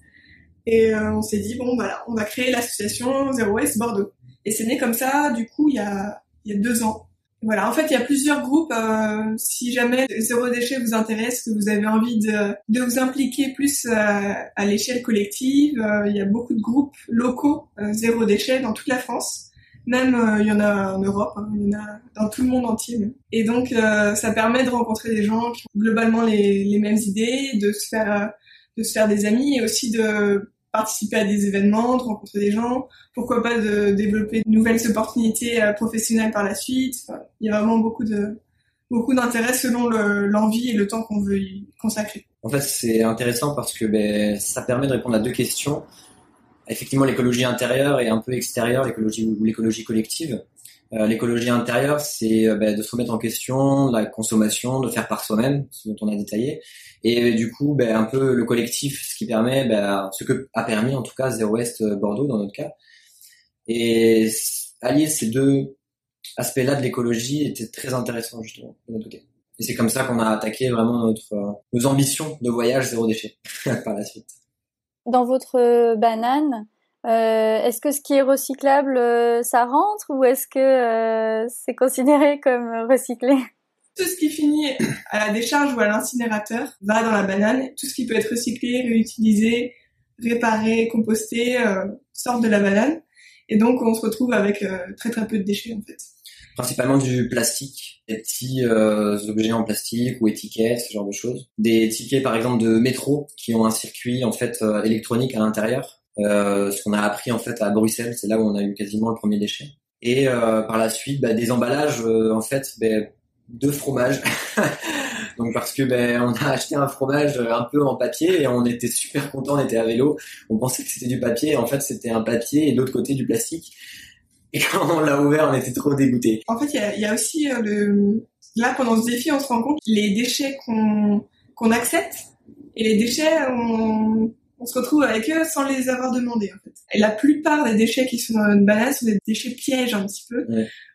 et euh, on s'est dit bon voilà, on va créer l'association Zero Waste Bordeaux. Et c'est né comme ça du coup il y a il y a deux ans. Voilà, en fait, il y a plusieurs groupes. Euh, si jamais zéro déchet vous intéresse, que vous avez envie de, de vous impliquer plus euh, à l'échelle collective, euh, il y a beaucoup de groupes locaux euh, zéro déchet dans toute la France. Même il y en a en Europe, hein, il y en a dans tout le monde entier. Et donc, ça permet de rencontrer des gens qui ont globalement les, les mêmes idées, de se faire de se faire des amis et aussi de participer à des événements, de rencontrer des gens, pourquoi pas de développer de nouvelles opportunités euh, professionnelles par la suite. il y a vraiment beaucoup de beaucoup d'intérêt selon l'envie et le temps qu'on veut y consacrer. En fait, c'est intéressant parce que ben, ça permet de répondre à deux questions. Effectivement, l'écologie intérieure et un peu extérieure, l'écologie ou l'écologie collective. Euh, l'écologie intérieure, c'est euh, ben, de se remettre en question, la consommation, de faire par soi-même, ce dont on a détaillé. Et du coup, ben, un peu le collectif, ce qui permet, ben, ce que a permis en tout cas Zéro Ouest Bordeaux dans notre cas. Et allier ces deux aspects-là de l'écologie était très intéressant justement. Et c'est comme ça qu'on a attaqué vraiment notre, euh, nos ambitions de voyage zéro déchet par la suite. Dans votre banane, euh, est-ce que ce qui est recyclable, euh, ça rentre ou est-ce que euh, c'est considéré comme recyclé? Tout ce qui finit à la décharge ou à l'incinérateur va dans la banane. Tout ce qui peut être recyclé, réutilisé, réparé, composté sort de la banane. Et donc on se retrouve avec très très peu de déchets en fait. Principalement du plastique, des petits objets en plastique ou étiquettes, ce genre de choses. Des tickets par exemple de métro qui ont un circuit en fait électronique à l'intérieur euh, ce qu'on a appris en fait à Bruxelles, c'est là où on a eu quasiment le premier déchet. Et euh, par la suite, bah, des emballages euh, en fait bah, de fromage. Donc parce que ben on a acheté un fromage un peu en papier et on était super content, on était à vélo, on pensait que c'était du papier, en fait c'était un papier et l'autre côté du plastique. Et quand on l'a ouvert, on était trop dégoûtés. En fait, il y a, y a, aussi le là pendant ce défi, on se rend compte les déchets qu'on qu'on accepte et les déchets on on se retrouve avec eux sans les avoir demandés en fait. Et la plupart des déchets qui sont dans notre banane sont des déchets pièges un petit peu,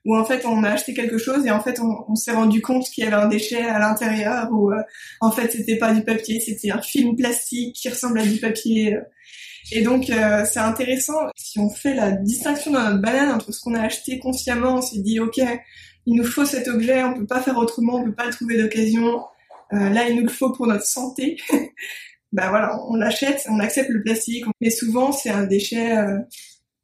où en fait on a acheté quelque chose et en fait on, s'est rendu compte qu'il y avait un déchet à l'intérieur, ou euh, en fait c'était pas du papier, c'était un film plastique qui ressemble à du papier. Et donc euh, c'est intéressant si on fait la distinction dans notre banane entre ce qu'on a acheté consciemment, on s'est dit ok il nous faut cet objet, on peut pas faire autrement, on peut pas le trouver d'occasion. Euh, là, il nous le faut pour notre santé. bah voilà, on l'achète, on accepte le plastique, mais souvent c'est un déchet, euh,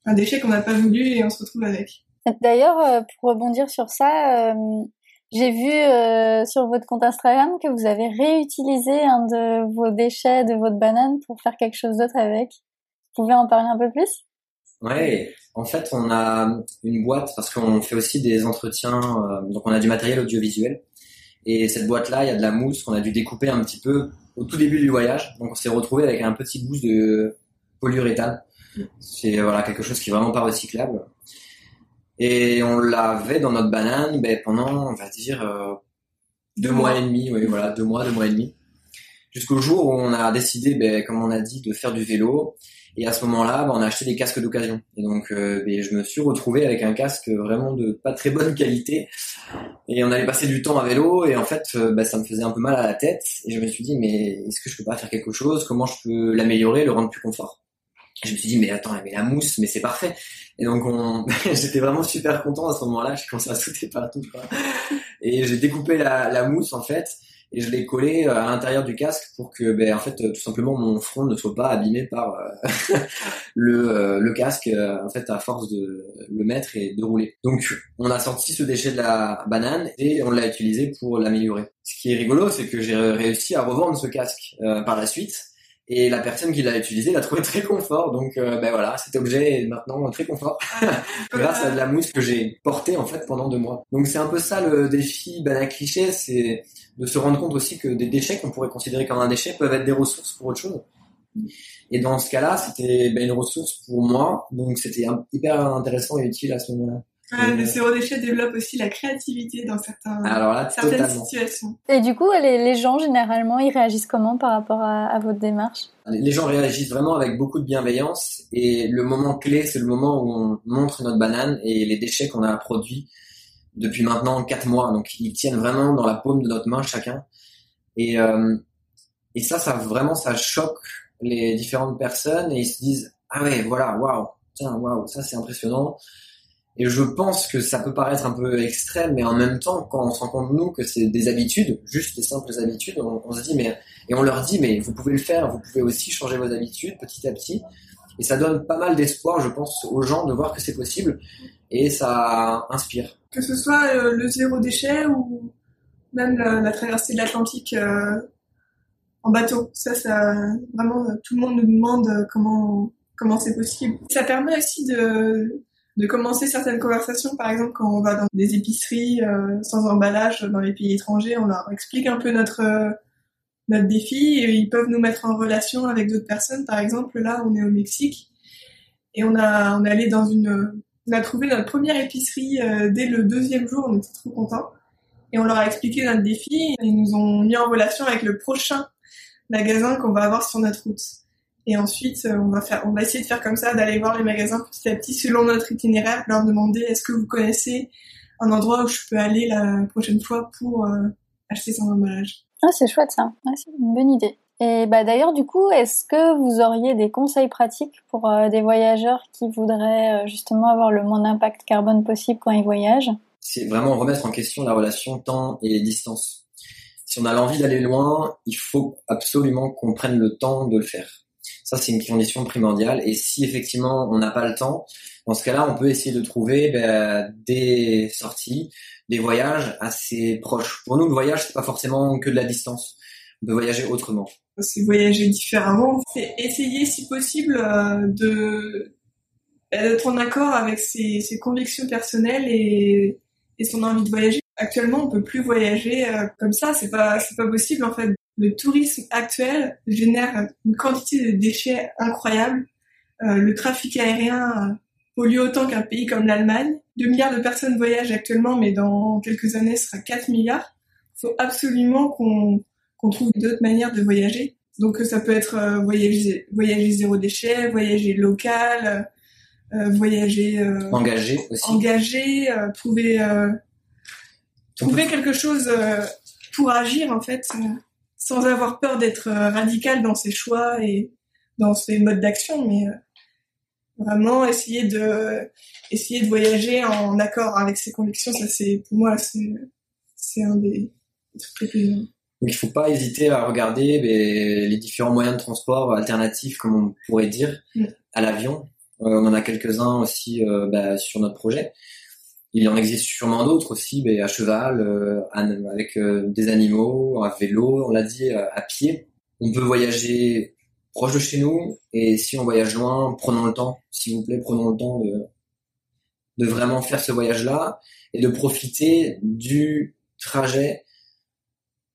un déchet qu'on n'a pas voulu et on se retrouve avec. D'ailleurs, euh, pour rebondir sur ça, euh, j'ai vu sur votre compte Instagram que vous avez réutilisé un de vos déchets de votre banane pour faire quelque chose d'autre avec. Vous pouvez en parler un peu plus? Ouais, en fait, on a une boîte parce qu'on fait aussi des entretiens, donc on a du matériel audiovisuel. Et cette boîte-là, il y a de la mousse qu'on a dû découper un petit peu au tout début du voyage. Donc on s'est retrouvé avec un petit bout de polyuréthane. C'est voilà quelque chose qui est vraiment pas recyclable. Et on l'avait dans notre banane ben, pendant, on va dire, euh, deux mois et demi. Oui, voilà, deux mois, deux mois et demi. Jusqu'au jour où on a décidé, ben, comme on a dit, de faire du vélo et à ce moment-là, bah, on a acheté des casques d'occasion. Et donc, euh, ben, je me suis retrouvé avec un casque vraiment de pas très bonne qualité. Et on allait passer du temps à vélo. Et en fait, euh, bah, ça me faisait un peu mal à la tête. Et je me suis dit, mais est-ce que je peux pas faire quelque chose? Comment je peux l'améliorer, le rendre plus confort? Et Je me suis dit, mais attends, mais la mousse, mais c'est parfait. Et donc, on... j'étais vraiment super content à ce moment-là. J'ai commencé à sauter partout. Quoi. Et j'ai découpé la, la mousse, en fait et je l'ai collé euh, à l'intérieur du casque pour que, ben, en fait, tout simplement mon front ne soit pas abîmé par euh, le, euh, le casque, en fait, à force de le mettre et de rouler. Donc, on a sorti ce déchet de la banane et on l'a utilisé pour l'améliorer. Ce qui est rigolo, c'est que j'ai réussi à revendre ce casque par la suite. Et la personne qui l'a utilisé l'a trouvé très confort. Donc, ben voilà, cet objet est maintenant très confort grâce à de la mousse que j'ai portée en fait pendant deux mois. Donc, c'est un peu ça le défi banane cliché, c'est de se rendre compte aussi que des déchets qu'on pourrait considérer comme un déchet peuvent être des ressources pour autre chose. Et dans ce cas-là, c'était ben, une ressource pour moi, donc c'était hyper intéressant et utile à ce moment-là. le zéro déchet développe aussi la créativité dans certains, certaines situations. Et du coup, les, les, gens, généralement, ils réagissent comment par rapport à, à, votre démarche? Les gens réagissent vraiment avec beaucoup de bienveillance. Et le moment clé, c'est le moment où on montre notre banane et les déchets qu'on a produits depuis maintenant quatre mois. Donc ils tiennent vraiment dans la paume de notre main chacun. Et, euh, et ça, ça vraiment, ça choque les différentes personnes et ils se disent ah ouais, voilà, waouh, tiens, waouh, ça c'est impressionnant. Et je pense que ça peut paraître un peu extrême, mais en même temps, quand on se rend compte nous que c'est des habitudes, juste des simples habitudes, on, se dit mais et on leur dit mais vous pouvez le faire, vous pouvez aussi changer vos habitudes petit à petit. Et ça donne pas mal d'espoir, je pense, aux gens de voir que c'est possible et ça inspire que ce soit euh, le zéro déchet ou même la, traversée de l'Atlantique euh, en bateau. Ça, ça vraiment tout le monde nous demande comment comment c'est possible. Ça permet aussi de commencer certaines conversations, par exemple quand on va dans des épiceries euh, sans emballage dans les pays étrangers, on leur explique un peu notre notre défi et ils peuvent nous mettre en relation avec d'autres personnes. Par exemple, là, on est au Mexique et on a on est allé dans une On a trouvé notre première épicerie dès le deuxième jour, on était trop contents. Et on leur a expliqué notre défi. Ils nous ont mis en relation avec le prochain magasin qu'on va avoir sur notre route. Et ensuite, on va faire, on va essayer de faire comme ça, d'aller voir les magasins petit à petit selon notre itinéraire, leur demander est-ce que vous connaissez un endroit où je peux aller la prochaine fois pour acheter son emballage? Ah, c'est chouette ça. c'est une bonne idée. Et bah d'ailleurs, du coup, est-ce que vous auriez des conseils pratiques pour euh, des voyageurs qui voudraient euh, justement avoir le moins d'impact carbone possible quand ils voyagent? C'est vraiment remettre en question la relation temps et distance. Si on a l'envie d'aller loin, il faut absolument qu'on prenne le temps de le faire. Ça, c'est une condition primordiale. Et si effectivement on n'a pas le temps, dans ce cas-là, on peut essayer de trouver ben, des sorties, des voyages assez proches. Pour nous, le voyage, c'est pas forcément que de la distance. Peut voyager autrement c'est voyager différemment, c'est essayer si possible euh, de bah, d'être en accord avec ses, ses convictions personnelles et, et, son envie de voyager. Actuellement, on peut plus voyager euh, comme ça, c'est pas c'est pas possible en fait. Le tourisme actuel génère une quantité de déchets incroyable. Euh, le trafic aérien pollue autant qu'un pays comme l'Allemagne. 2 milliards de personnes voyagent actuellement, mais dans quelques années, ce sera 4 milliards. Il faut absolument qu'on on trouve d'autres manières de voyager. Donc ça peut être euh, voyager, voyager zéro déchet, voyager local, euh, voyager euh, engagé aussi. Engagé, trouver trouver quelque chose pour agir en fait, sans avoir peur d'être radical dans ses choix et dans ses modes d'action, mais vraiment essayer de essayer de voyager en accord avec ses convictions. Ça c'est pour moi c'est c'est un des trucs plus donc il faut pas hésiter à regarder les différents moyens de transport alternatifs, comme on pourrait dire, mm. à l'avion. Euh, on en a quelques-uns aussi euh, ben, sur notre projet. Il en existe sûrement d'autres aussi, à cheval, euh, avec des animaux, à vélo, on l'a dit, à pied. On peut voyager proche de chez nous et si on voyage loin, prenons le temps, s'il vous plaît, prenons le temps de, de vraiment faire ce voyage-là et de profiter du trajet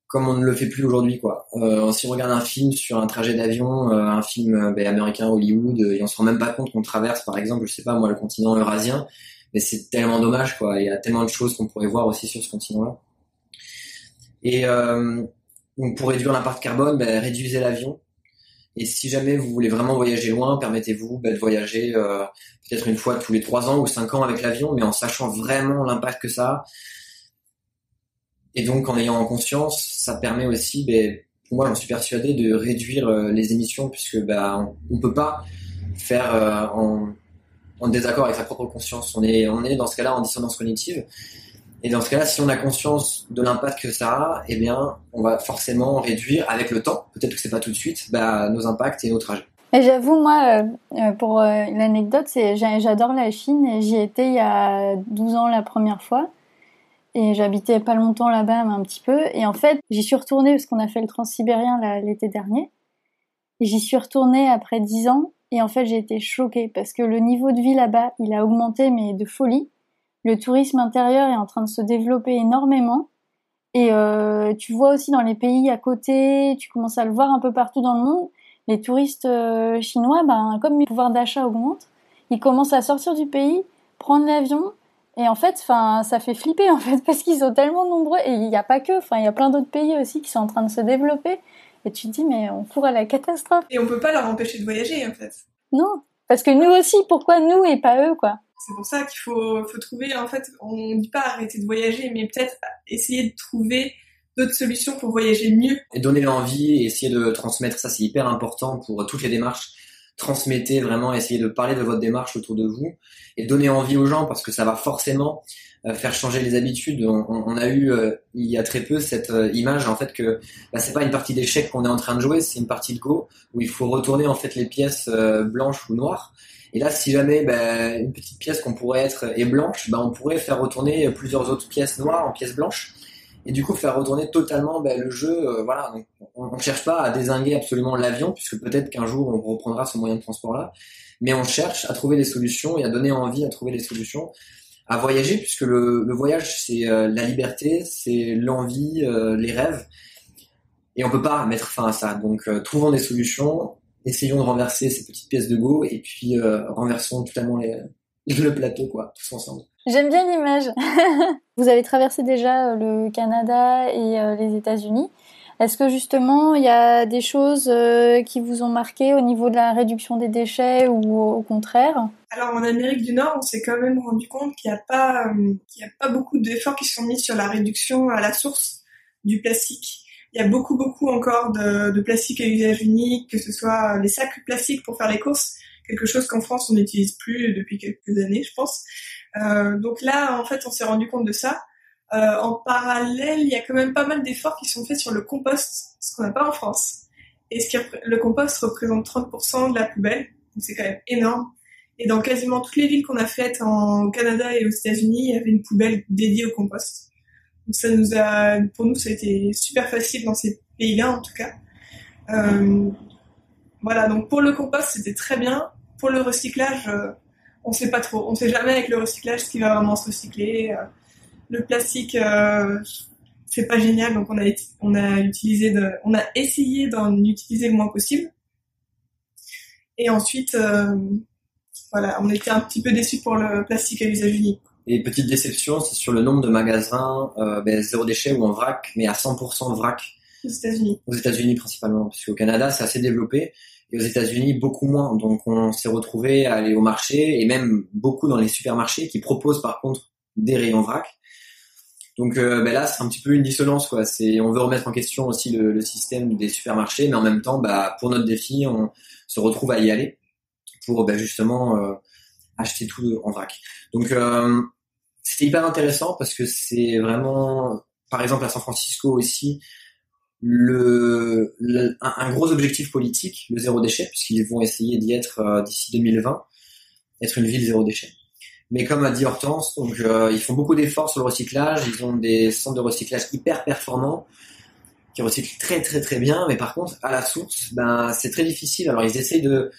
comme on ne le fait plus aujourd'hui quoi. Euh, si on regarde un film sur un trajet d'avion, euh, un film euh, ben, américain Hollywood, et on se rend même pas compte qu'on traverse par exemple, je sais pas moi, le continent eurasien, mais c'est tellement dommage quoi. Il y a tellement de choses qu'on pourrait voir aussi sur ce continent-là. Et donc pour réduire l'impact carbone, ben, réduisez l'avion. Et si jamais vous voulez vraiment voyager loin, permettez-vous ben, de voyager peut-être une fois tous les trois ans ou cinq ans avec l'avion, mais en sachant vraiment l'impact que ça a et donc, en ayant conscience, ça permet aussi, ben, pour moi, j'en suis persuadé, de réduire euh, les émissions, puisque ben, on ne peut pas faire euh, en, en, désaccord avec sa propre conscience. On est, on est dans ce cas-là en dissonance cognitive. Et dans ce cas-là, si on a conscience de l'impact que ça a, eh bien, on va forcément réduire avec le temps, peut-être que c'est pas tout de suite, ben, nos impacts et nos trajets. Et j'avoue, moi, euh, pour l'anecdote, j'adore la Chine et j'y étais il y a 12 ans la première fois. Et j'habitais pas longtemps là-bas, mais un petit peu. Et en fait, j'y suis retournée parce qu'on a fait le transsibérien l'été dernier. Et j'y suis retournée après dix ans. Et en fait, j'ai été choquée parce que le niveau de vie là-bas, il a augmenté, mais de folie. Le tourisme intérieur est en train de se développer énormément. Et euh, tu vois aussi dans les pays à côté, tu commences à le voir un peu partout dans le monde, les touristes euh, chinois, ben, comme le pouvoir d'achat augmente, ils commencent à sortir du pays, prendre l'avion et en fait, enfin, ça fait flipper en fait parce qu'ils sont tellement nombreux et il n'y a pas que, enfin, il y a plein d'autres pays aussi qui sont en train de se développer. Et tu te dis mais on court à la catastrophe. Et on peut pas leur empêcher de voyager en fait. Non, parce que nous aussi, pourquoi nous et pas eux quoi? C'est pour ça qu'il faut, faut trouver en fait, on dit pas arrêter de voyager, mais peut-être essayer de trouver d'autres solutions pour voyager mieux. Et donner l'envie et essayer de transmettre ça, c'est hyper important pour toutes les démarches transmettez vraiment, essayez de parler de votre démarche autour de vous et donner envie aux gens parce que ça va forcément euh, faire changer les habitudes. On, a eu euh, il y a très peu cette euh, image en fait que bah, c'est pas une partie d'échec qu'on est en train de jouer, c'est une partie de Go où il faut retourner en fait les pièces blanches ou noires. Et là, si jamais bah, une petite pièce qu'on pourrait être est blanche, bah, on pourrait faire retourner plusieurs autres pièces noires en pièces blanches et du coup faire retourner totalement ben, le jeu. Euh, voilà, on ne cherche pas à désinguer absolument l'avion, puisque peut-être qu'un jour on reprendra ce moyen de transport-là, mais on cherche à trouver des solutions et à donner envie à trouver des solutions, à voyager, puisque le, voyage c'est euh, la liberté, c'est l'envie, euh, les rêves, et on peut pas mettre fin à ça. Donc trouvons des solutions, essayons de renverser ces petites pièces de go, et puis renversons totalement le plateau, quoi, tous ensemble. J'aime bien l'image. vous avez traversé déjà le Canada et les États-Unis. Est-ce que justement il y a des choses euh, qui vous ont marqué au niveau de la réduction des déchets ou au contraire? Alors en Amérique du Nord, on s'est quand même rendu compte qu'il n'y a pas euh, qu'il y a pas beaucoup d'efforts qui sont mis sur la réduction à la source du plastique. Il y a beaucoup beaucoup encore de plastique à usage unique, que ce soit les sacs plastiques pour faire les courses, quelque chose qu'en France on n'utilise plus depuis quelques années, je pense. Euh, donc là, en fait, on s'est rendu compte de ça. Euh, en parallèle, il y a quand même pas mal d'efforts qui sont faits sur le compost, ce qu'on n'a pas en France. Et ce qui, le compost représente 30% de la poubelle, donc c'est quand même énorme. Et dans quasiment toutes les villes qu'on a faites en, Canada et aux États-Unis, il y avait une poubelle dédiée au compost. Donc ça nous a, pour nous, ça a été super facile dans ces pays-là en tout cas. Euh, voilà, donc pour le compost, c'était très bien. Pour le recyclage, euh, on sait pas trop. On sait jamais avec le recyclage ce qui va vraiment se recycler. Euh, le plastique euh, c'est pas génial donc on a on a utilisé de, on a essayé d'en utiliser le moins possible. Et ensuite euh, voilà on était un petit peu déçus pour le plastique à usage unique. Et petite déception c'est sur le nombre de magasins euh, ben, zéro déchet ou en vrac mais à 100% vrac. Aux États-Unis. Aux États-Unis principalement parce qu'au Canada c'est assez développé et aux États-Unis beaucoup moins donc on s'est retrouvé à aller au marché et même beaucoup dans les supermarchés qui proposent par contre des rayons vrac donc euh, ben là, c'est un petit peu une dissonance, quoi. C'est, on veut remettre en question aussi le, système des supermarchés, mais en même temps, bah, pour notre défi, on se retrouve à y aller pour ben, justement euh, acheter tout en vrac. Donc euh, c'était hyper intéressant parce que c'est vraiment, par exemple à San Francisco aussi, le, un, gros objectif politique, le zéro déchet, puisqu'ils vont essayer d'y être d'ici 2020, être une ville zéro déchet. Mais comme a dit Hortense, donc euh, ils font beaucoup d'efforts sur le recyclage. Ils ont des centres de recyclage hyper performants qui recyclent très très très bien. Mais par contre, à la source, ben c'est très difficile. Alors ils essayent de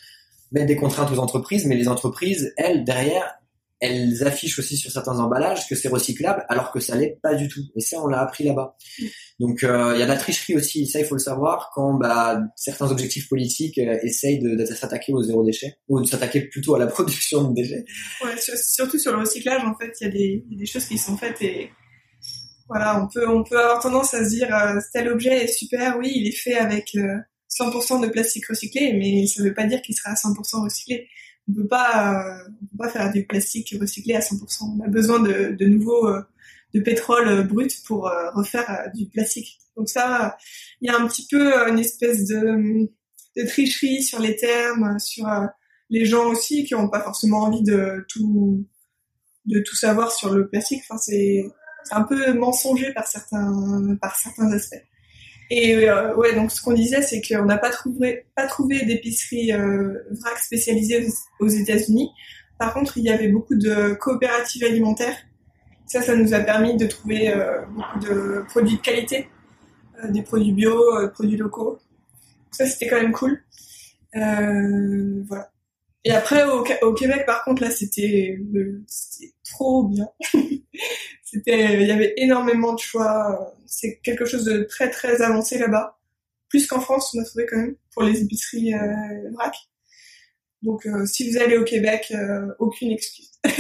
mettre des contraintes aux entreprises, mais les entreprises, elles derrière, elles affichent aussi sur certains emballages que c'est recyclable, alors que ça l'est pas du tout. Et ça, on l'a appris là-bas. Donc, euh, il y a de la tricherie aussi. Ça, il faut le savoir quand bah, certains objectifs politiques euh, essayent de, s'attaquer au zéro déchet ou de s'attaquer plutôt à la production de déchets. Ouais, surtout sur le recyclage, en fait, il y a des, des choses qui sont faites et voilà, on peut on peut avoir tendance à se dire euh, tel objet est super, oui, il est fait avec 100% de plastique recyclé, mais ça ne veut pas dire qu'il sera à 100% recyclé on peut pas, euh, on peut pas faire du plastique recyclé à 100%. On a besoin de, de nouveau euh, de pétrole euh, brut pour refaire du plastique. Donc ça, il y a un petit peu une espèce de, de tricherie sur les termes, sur les gens aussi qui n'ont pas forcément envie de tout de tout savoir sur le plastique. Enfin, c'est un peu mensonger par certains par certains aspects. Et euh, ouais, donc ce qu'on disait, c'est qu'on n'a pas trouvé, pas trouvé d'épicerie euh, vrac spécialisée aux, États-Unis. Par contre, il y avait beaucoup de coopératives alimentaires. Ça, ça nous a permis de trouver euh, beaucoup de produits de qualité, euh, des produits bio, des produits locaux. Ça, c'était quand même cool. voilà. Et après, au, au, Québec, par contre, là, c'était trop bien. C'était, il y avait énormément de choix. C'est quelque chose de très très avancé là-bas, plus qu'en France, on a trouvé quand même pour les épiceries euh, vrac. Donc, euh, si vous allez au Québec, euh, aucune excuse.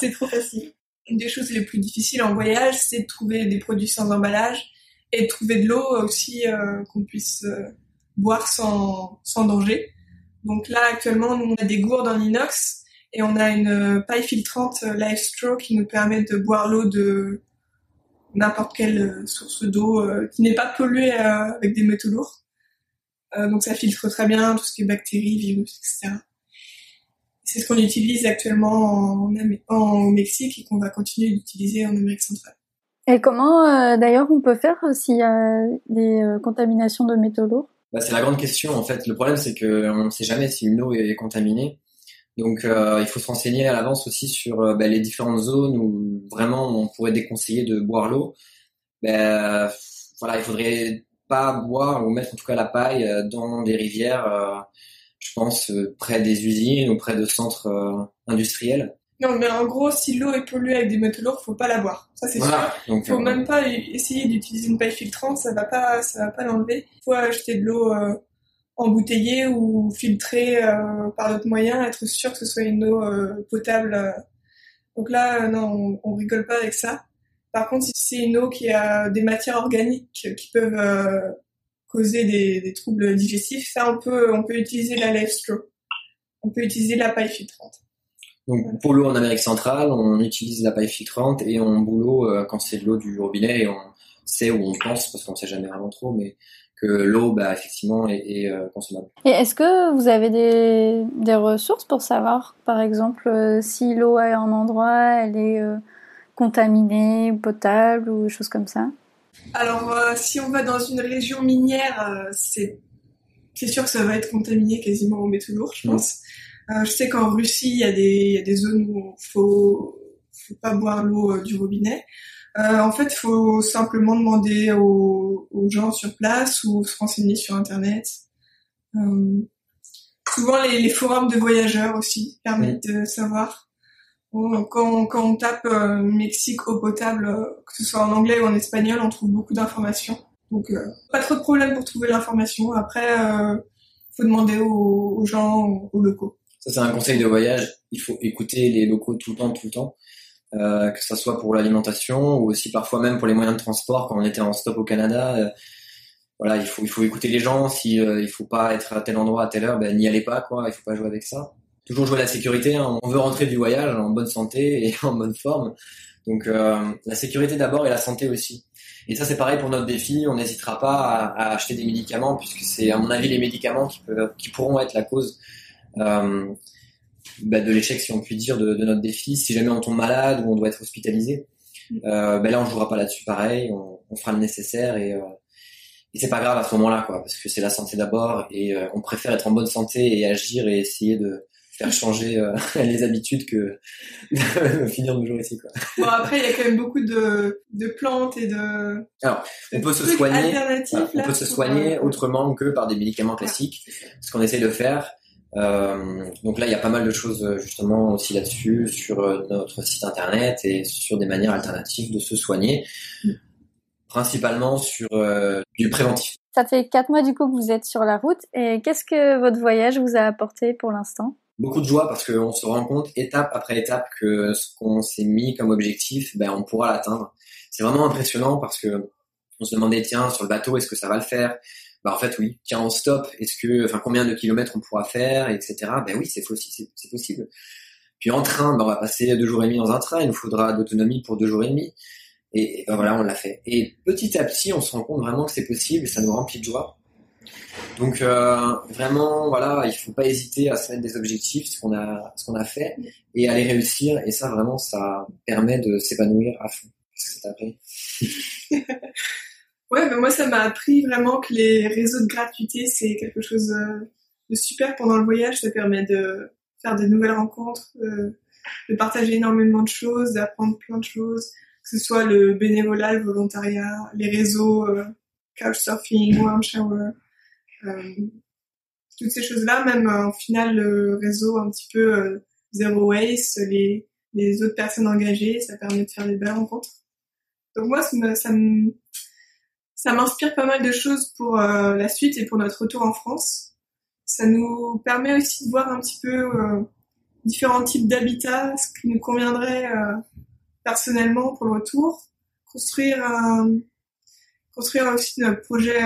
c'est trop facile. Une des choses les plus difficiles en voyage, c'est de trouver des produits sans emballage et de trouver de l'eau aussi euh, qu'on puisse boire sans, sans danger. Donc là, actuellement, nous, on a des gourdes en inox et on a une euh, paille filtrante euh, LifeStraw qui nous permet de boire l'eau de n'importe quelle euh, source d'eau qui n'est pas polluée avec des métaux lourds. donc ça filtre très bien tout ce qui est bactéries, virus, etc. C'est ce qu'on utilise actuellement en, en Mexique et qu'on va continuer d'utiliser en Amérique centrale. Et comment, d'ailleurs, on peut faire s'il y a des contaminations de métaux lourds? Bah, C'est la grande question, en fait. Le problème, c'est qu'on ne sait jamais si une eau est contaminée. Donc euh, il faut se renseigner à l'avance aussi sur euh, bah, les différentes zones où vraiment on pourrait déconseiller de boire l'eau. Ben, voilà, il faudrait pas boire ou mettre en tout cas la paille euh, dans des rivières, je pense près des usines ou près de centres industriels. Non, mais en gros, si l'eau est polluée avec des métaux lourds, faut pas la boire. Ça c'est sûr. Donc, faut même pas essayer d'utiliser une paille filtrante, ça va pas, ça va pas l'enlever. Faut acheter de l'eau embouteiller ou filtrer par d'autres moyens, être sûr que ce soit une eau potable. Donc là, non, on, on rigole pas avec ça. Par contre, si c'est une eau qui a des matières organiques qui peuvent causer des, troubles digestifs, ça on peut on peut utiliser la straw. On peut utiliser la paille filtrante. Donc pour l'eau en Amérique centrale, on utilise la paille filtrante et on bout l'eau euh, quand c'est de l'eau du robinet et on sait où on pense parce qu'on sait jamais vraiment trop, mais que l'eau, bah, effectivement, est, euh, consommable. Et est-ce que vous avez des, des, ressources pour savoir, par exemple, euh, si l'eau est en endroit, elle est contaminée, potable ou des choses comme ça? Alors, si on va dans une région minière, c'est c'est sûr que ça va être contaminé quasiment au métaux lourd, je pense. Euh, je sais qu'en Russie, il y, a des, y a des zones où il faut, faut pas boire l'eau euh, du robinet. Euh, en fait, il faut simplement demander aux, aux, gens sur place ou se renseigner sur Internet. Euh, souvent, les, les, forums de voyageurs aussi permettent de savoir. Bon, quand, quand, on tape euh, Mexique eau potable, que ce soit en anglais ou en espagnol, on trouve beaucoup d'informations. Donc, pas trop de problème pour trouver l'information. Après, il faut demander aux, aux gens, aux locaux. Ça, c'est un conseil de voyage. Il faut écouter les locaux tout le temps, tout le temps. Euh, que ça soit pour l'alimentation ou aussi parfois même pour les moyens de transport quand on était en stop au Canada. Euh, voilà, il faut il faut écouter les gens. Si euh, faut pas être à tel endroit à telle heure, ben n'y allez pas quoi. Il faut pas jouer avec ça. Toujours jouer la sécurité. Hein. On veut rentrer du voyage en bonne santé et en bonne forme. Donc euh, la sécurité d'abord et la santé aussi. Et ça c'est pareil pour notre défi. On n'hésitera pas à, à, acheter des médicaments puisque c'est à mon avis les médicaments qui peuvent qui pourront être la cause euh, bah, de l'échec, si on peut dire, de, de, notre défi. Si jamais on tombe malade ou on doit être hospitalisé, mm. euh, ben là, on jouera pas là-dessus pareil. On, on, fera le nécessaire et, euh, et c'est pas grave à ce moment-là, quoi, parce que c'est la santé d'abord et euh, on préfère être en bonne santé et agir et essayer de faire changer euh, les habitudes que de finir nos jours ici. Quoi. Bon après il y a quand même beaucoup de, de plantes et de. Alors on peut se soigner. on peut se soigner autrement que par des médicaments classiques. Ce qu'on essaie de faire, euh, donc là, il y a pas mal de choses euh, justement aussi là-dessus sur euh, notre site internet et sur des manières alternatives de se soigner, mm. principalement sur du préventif. Ça fait quatre mois du coup que vous êtes sur la route et qu'est-ce que votre voyage vous a apporté pour l'instant? Beaucoup de joie parce qu'on se rend compte étape après étape que ce qu'on s'est mis comme objectif, ben on pourra l'atteindre. C'est vraiment impressionnant parce que on se demandait tiens sur le bateau est-ce que ça va le faire? Bah en fait oui, tiens on stop, est-ce que, enfin combien de kilomètres on pourra faire, etc. Ben oui, c'est possible, c'est. Puis en train, ben, on va passer deux jours et demi dans un train, il nous faudra d'autonomie pour deux jours et demi. Et, ben voilà, on l'a fait. Et petit à petit, on se rend compte vraiment que c'est possible et ça nous remplit de joie. Donc euh, vraiment, voilà, il faut pas hésiter à se mettre des objectifs, ce qu'on a, ce qu'on a fait, et à les réussir. Et ça, vraiment, ça permet de s'épanouir à fond. Qu'est-ce que ça t'a Ouais, mais moi ça m'a appris vraiment que les réseaux de gratuité c'est quelque chose euh, de super pendant le voyage. Ça permet de faire de nouvelles rencontres, euh, de partager énormément de choses, d'apprendre plein de choses, que ce soit le bénévolat, le volontariat, les réseaux, euh, couchsurfing, warm shower, euh, toutes ces choses-là. Même en final le réseau un petit peu zero waste, les les autres personnes engagées, ça permet de faire des belles rencontres. Donc moi ça me, ça me ça m'inspire pas mal de choses pour euh, la suite et pour notre retour en France. Ça nous permet aussi de voir un petit peu euh, différents types d'habitats, ce qui nous conviendrait euh, personnellement pour le retour. Construire, construire aussi notre projet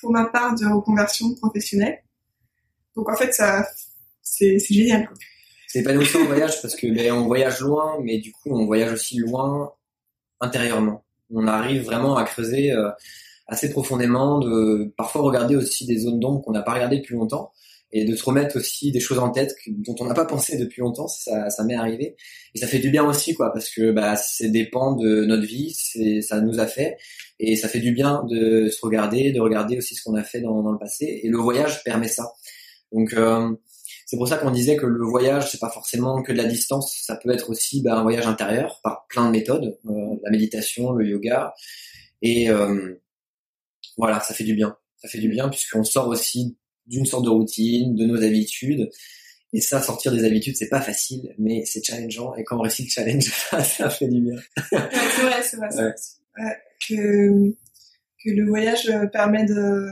pour ma part de reconversion professionnelle. Donc en fait, ça, c'est, c'est génial. C'est épanouissant en voyage parce que ben, on voyage loin, mais du coup on voyage aussi loin intérieurement on arrive vraiment à creuser euh, assez profondément, de parfois regarder aussi des zones d'ombre qu'on n'a pas regardées depuis longtemps et de se remettre aussi des choses en tête dont on n'a pas pensé depuis longtemps, ça, ça m'est arrivé. Et ça fait du bien aussi, quoi, parce que bah, c'est dépend de notre vie, ça nous a fait, et ça fait du bien de se regarder, de regarder aussi ce qu'on a fait dans, dans, le passé. Et le voyage permet ça. Donc euh, c'est pour ça qu'on disait que le voyage, c'est pas forcément que de la distance, ça peut être aussi bah, un voyage intérieur par plein de méthodes, euh, la méditation, le yoga, et euh, voilà, ça fait du bien. Ça fait du bien puisqu'on sort aussi d'une sorte de routine, de nos habitudes. Et ça, sortir des habitudes, c'est pas facile, mais c'est challengeant. Et quand on réussit le challenge, ça fait du bien. c'est vrai, c'est vrai. Ouais. que, que le voyage permet de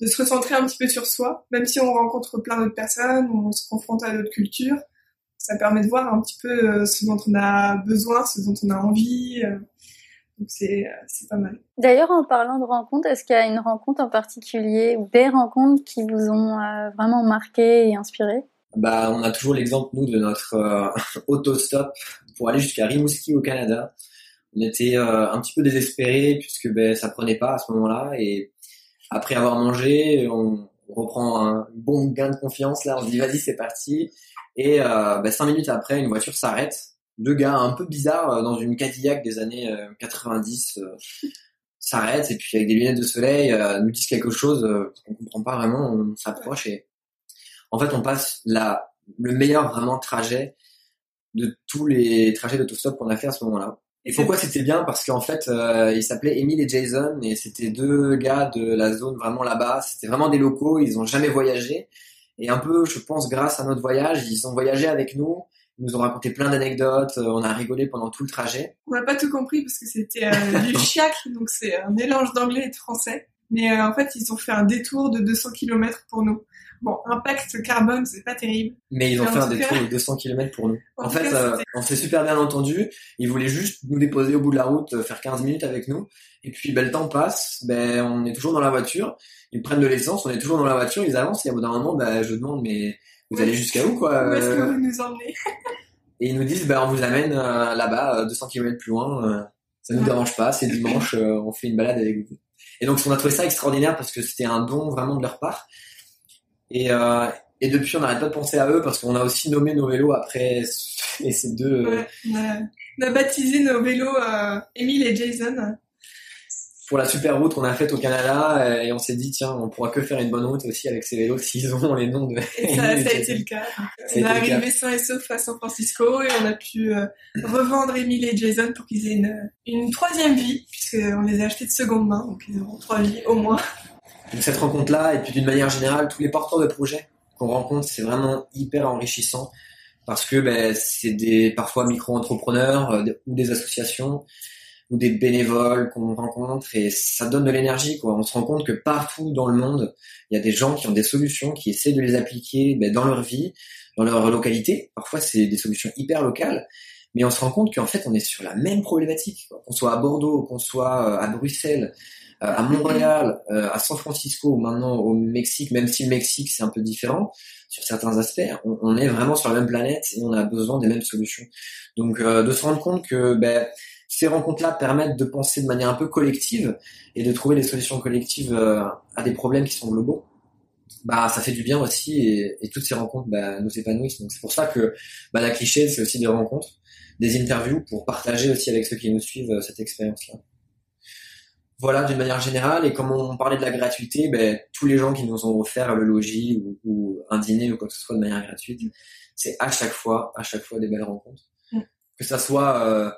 de se recentrer un petit peu sur soi, même si on rencontre plein d'autres personnes, on se confronte à d'autres cultures, ça permet de voir un petit peu ce dont on a besoin, ce dont on a envie. Donc c'est c'est pas mal. D'ailleurs, en parlant de rencontres, est-ce qu'il y a une rencontre en particulier ou des rencontres qui vous ont vraiment marqué et inspiré? Bah, on a toujours l'exemple nous de notre autostop pour aller jusqu'à Rimouski au Canada on était euh, un petit peu désespérés puisque ben, ça prenait pas à ce moment-là et après avoir mangé, on, reprend un bon gain de confiance là, on se dit vas-y c'est parti et euh, ben, cinq minutes après une voiture s'arrête, deux gars un peu bizarres euh, dans une Cadillac des années 90 s'arrêtent et puis avec des lunettes de soleil nous disent quelque chose qu'on comprend pas vraiment, on s'approche et en fait on passe le meilleur vraiment trajet de tous les trajets d'autostop qu'on a fait à ce moment-là. Et pourquoi c'était bien? Parce qu'en fait, euh, ils s'appelaient Emile et Jason, et c'était deux gars de la zone vraiment là-bas. C'était vraiment des locaux, ils ont jamais voyagé. Et un peu, je pense, grâce à notre voyage, ils ont voyagé avec nous. Ils nous ont raconté plein d'anecdotes. Euh, on a rigolé pendant tout le trajet. On n'a pas tout compris parce que c'était euh, du chiac, donc c'est un mélange d'anglais et de français. Mais euh, en fait, ils ont fait un détour de 200 km pour nous. Bon, impact carbone, c'est pas terrible. Mais ils ont fait un détour de 200 km pour nous. En, fait, euh, on s'est super bien entendu. Ils voulaient juste nous déposer au bout de la route, euh, faire 15 minutes avec nous. Et puis, ben, le temps passe. Ben, on est toujours dans la voiture. Ils prennent de l'essence. On est toujours dans la voiture. Ils avancent. Et au bout d'un moment, ben, je demande, mais vous allez jusqu'à où, quoi Où est-ce que vous nous emmenez? Et ils nous disent, ben, on vous amène là-bas, 200 km plus loin. ça nous dérange pas. C'est dimanche. on fait une balade avec vous. Et donc, on a trouvé ça extraordinaire parce que c'était un don vraiment de leur part. Et, euh, et depuis, on n'arrête pas de penser à eux parce qu'on a aussi nommé nos vélos après et ces deux. Ouais, on, a, baptisé nos vélos euh, Emile et Jason. Pour la super route qu'on a faite au Canada euh, et on s'est dit tiens on pourra que faire une bonne route aussi avec ces vélos s'ils ont les noms de. Et ça, ça a été le cas. on est arrivé sain et sauf à San Francisco et on a pu euh, revendre Emile et Jason pour qu'ils aient une, une troisième vie puisqu'on les a achetés de seconde main donc ils auront trois vies au moins. Donc cette rencontre-là, et puis d'une manière générale, tous les porteurs de projets qu'on rencontre, c'est vraiment hyper enrichissant parce que ben, c'est des parfois micro-entrepreneurs euh, ou des associations ou des bénévoles qu'on rencontre et ça donne de l'énergie. quoi. On se rend compte que partout dans le monde, il y a des gens qui ont des solutions, qui essaient de les appliquer ben, dans leur vie, dans leur localité. Parfois, c'est des solutions hyper locales, mais on se rend compte qu'en fait, on est sur la même problématique. Qu'on soit à Bordeaux, qu'on soit euh, à Bruxelles, euh, à Montréal, euh, à San Francisco ou maintenant au Mexique, même si le Mexique c'est un peu différent sur certains aspects, on, est vraiment sur la même planète et on a besoin des mêmes solutions. Donc euh, de se rendre compte que ben, ces rencontres-là permettent de penser de manière un peu collective et de trouver des solutions collectives à des problèmes qui sont globaux. Bah, ça fait du bien aussi et, et toutes ces rencontres bah, nous épanouissent. Donc c'est pour ça que bah, la cliché, c'est aussi des rencontres, des interviews pour partager aussi avec ceux qui nous suivent cette expérience-là. Voilà, d'une manière générale. Et comme on parlait de la gratuité, ben, tous les gens qui nous ont offert le logis ou, un dîner ou quoi que ce soit de manière gratuite, c'est à chaque fois, à chaque fois des belles rencontres. Mm. Que ça soit euh,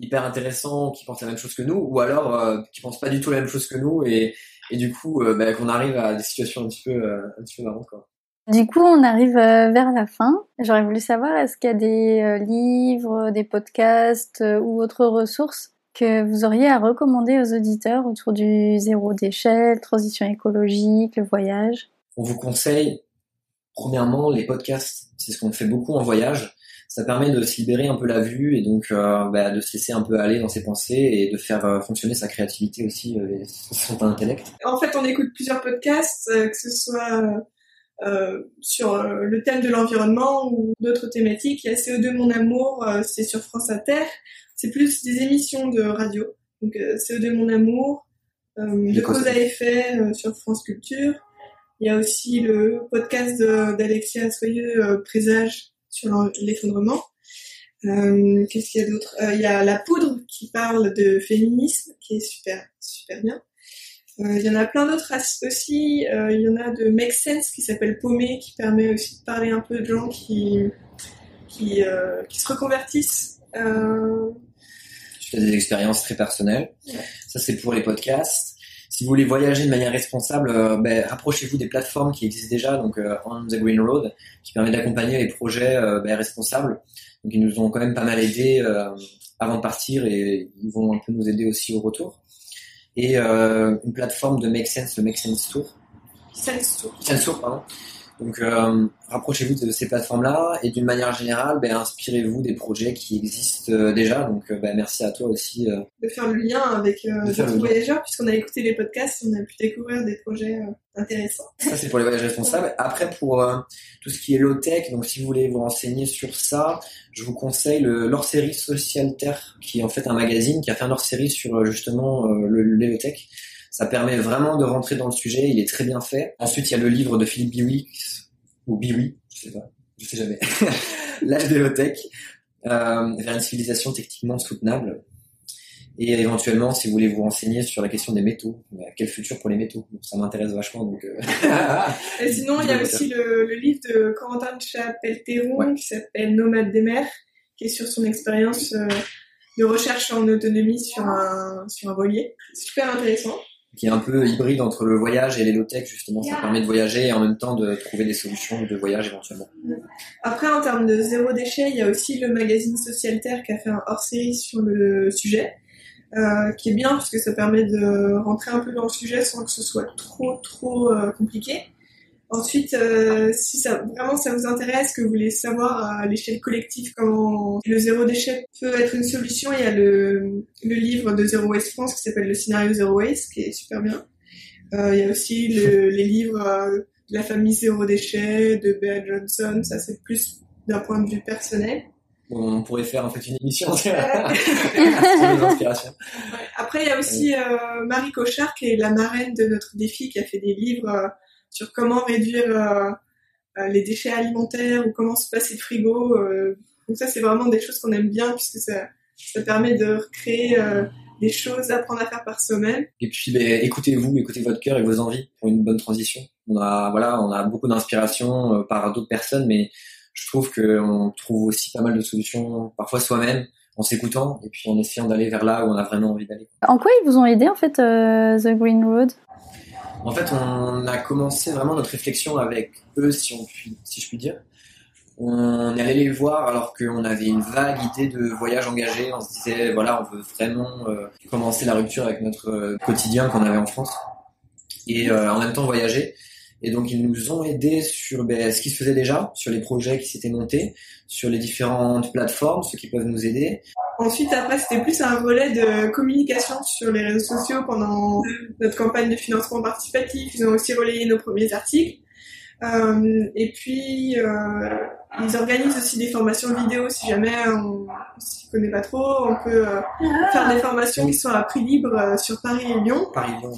hyper intéressant, qui pensent la même chose que nous, ou alors euh, qui pensent pas du tout la même chose que nous, et, et du coup, euh, ben, qu'on arrive à des situations un petit peu, un petit peu marrantes. Quoi. Du coup, on arrive vers la fin. J'aurais voulu savoir, est-ce qu'il y a des livres, des podcasts ou autres ressources que vous auriez à recommander aux auditeurs autour du zéro déchet, transition écologique, le voyage? On vous conseille, premièrement, les podcasts. C'est ce qu'on fait beaucoup en voyage. Ça permet de se libérer un peu la vue et donc euh, bah, de se laisser un peu aller dans ses pensées et de faire euh, fonctionner sa créativité aussi euh, et son intellect. En fait, on écoute plusieurs podcasts, que ce soit sur le thème de l'environnement ou d'autres thématiques. Il y a CO2 Mon Amour, c'est sur France Inter. C'est plus des émissions de radio. Donc euh, CO2 Mon Amour, euh, de cause à effet euh, sur France Culture. Il y a aussi le podcast d'Alexia Soyeux, euh, Présage sur l'effondrement. Euh, Qu'est-ce qu'il y a d'autre? Il y a La Poudre qui parle de féminisme, qui est super, super bien. Il y en a plein d'autres aussi. il y en a de Make Sense qui s'appelle Paumé, qui permet aussi de parler un peu de gens qui, qui, qui se reconvertissent fais des expériences très personnelles. Ça, c'est pour les podcasts. Si vous voulez voyager de manière responsable, euh, ben, rapprochez-vous des plateformes qui existent déjà, donc euh, On the Green Road, qui permet d'accompagner les projets euh, ben, responsables. Donc ils nous ont quand même pas mal aidés avant de partir et ils vont un peu nous aider aussi au retour. Et une plateforme de Make Sense, le Make Sense Tour, Senso. Senso, pardon. Donc, euh, rapprochez-vous de ces plateformes-là et d'une manière générale, ben, inspirez-vous des projets qui existent euh, déjà. Donc, euh, ben, merci à toi aussi. euh, De faire le lien avec euh, De faire d'autres le lien. voyageurs, puisqu'on a écouté les podcasts, on a pu découvrir des projets euh, intéressants. Ça, c'est pour les voyages responsables. Après, pour euh, tout ce qui est low-tech, donc si vous voulez vous renseigner sur ça, je vous conseille le l'hors-série Social Terre, qui est en fait un magazine qui a fait un hors-série sur euh, justement euh, le, le low-tech. Ça permet vraiment de rentrer dans le sujet, il est très bien fait. Ensuite, il y a le livre de Philippe Biwix, ou Biwi, je sais pas, je sais jamais. L'âge des low-tech, euh, vers une civilisation techniquement soutenable. Et éventuellement, si vous voulez vous renseigner sur la question des métaux, quel futur pour les métaux? Ça m'intéresse vachement, donc... euh, Et sinon, il y a aussi le, le livre de Corentin Chapelle-Théron Ouais. qui s'appelle Nomade des mers, qui est sur son expérience euh, de recherche en autonomie sur un, sur un voilier. Super intéressant. Qui est un peu hybride entre le voyage et les low-tech, justement. Ça permet de voyager et en même temps de trouver des solutions de voyage éventuellement. Après, en termes de zéro déchet, il y a aussi le magazine Social Terre qui a fait un hors-série sur le sujet, euh, qui est bien parce que ça permet de rentrer un peu dans le sujet sans que ce soit trop trop euh, compliqué. Ensuite, euh, si ça vraiment ça vous intéresse, que vous voulez savoir à l'échelle collective comment le zéro déchet peut être une solution, il y a le, le livre de Zero Waste France qui s'appelle le scénario Zero Waste, qui est super bien. Euh, il y a aussi le- les livres euh, de la famille Zéro Déchet, de Bea Johnson, ça c'est plus d'un point de vue personnel. On pourrait faire en fait une émission sur les inspirations. Ouais. Après, il y a aussi euh, Marie Cochard, qui est la marraine de notre défi, qui a fait des livres euh, sur comment réduire euh, euh, les déchets alimentaires ou comment se passer de frigo. euh. donc ça, c'est vraiment des choses qu'on aime bien, puisque ça, ça permet de recréer des choses, apprendre à faire par soi-même. Et puis, ben, écoutez-vous, écoutez votre cœur et vos envies pour une bonne transition. On a, voilà, on a beaucoup d'inspiration par d'autres personnes, mais je trouve qu'on trouve aussi pas mal de solutions, parfois soi-même, en s'écoutant et puis en essayant d'aller vers là où on a vraiment envie d'aller. En quoi ils vous ont aidé en fait euh, The Green Road? En fait, on a commencé vraiment notre réflexion avec eux, si, on si je puis dire. On est allé les voir alors qu'on avait une vague idée de voyage engagé. On se disait, voilà, on veut vraiment euh, commencer la rupture avec notre euh, quotidien qu'on avait en France et euh, en même temps voyager. Et donc, ils nous ont aidés sur ben, ce qui se faisait déjà, sur les projets qui s'étaient montés, sur les différentes plateformes, ceux qui peuvent nous aider. Ensuite, après, c'était plus un relais de communication sur les réseaux sociaux pendant notre campagne de financement participatif. Ils ont aussi relayé nos premiers articles. Euh, et puis, euh, ils organisent aussi des formations vidéo si jamais on s'y connaît pas trop. On peut euh, faire des formations qui sont à prix libre euh, sur Paris et Lyon. Paris-Lyon.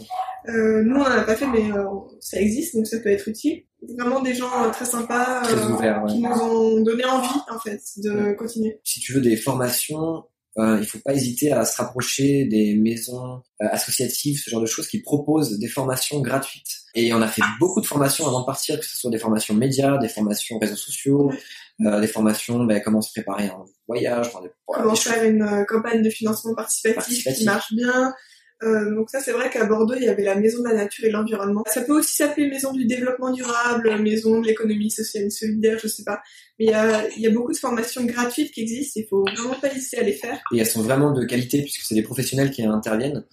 Euh, nous, on en a pas fait, mais euh, ça existe, donc ça peut être utile. Vraiment des gens euh, très sympas Très euh, ouvert, ouais. qui nous ont donné envie, en fait, de Ouais. continuer. si tu veux des formations, euh, il faut pas hésiter à se rapprocher des maisons associatives, ce genre de choses qui proposent des formations gratuites. Et on a fait beaucoup de formations avant de partir, que ce soit des formations médias, des formations réseaux sociaux, euh, des formations ben, comment se préparer à un voyage, enfin, des, comment des choses. faire une campagne de financement participatif, Participatif. qui marche bien. Euh, donc ça, c'est vrai qu'à Bordeaux, il y avait la Maison de la Nature et l'Environnement. Ça peut aussi s'appeler Maison du Développement Durable, Maison de l'économie sociale et solidaire, je sais pas. Mais il y a, il y a beaucoup de formations gratuites qui existent, il faut vraiment pas hésiter à les faire. Et elles sont vraiment de qualité puisque c'est des professionnels qui interviennent.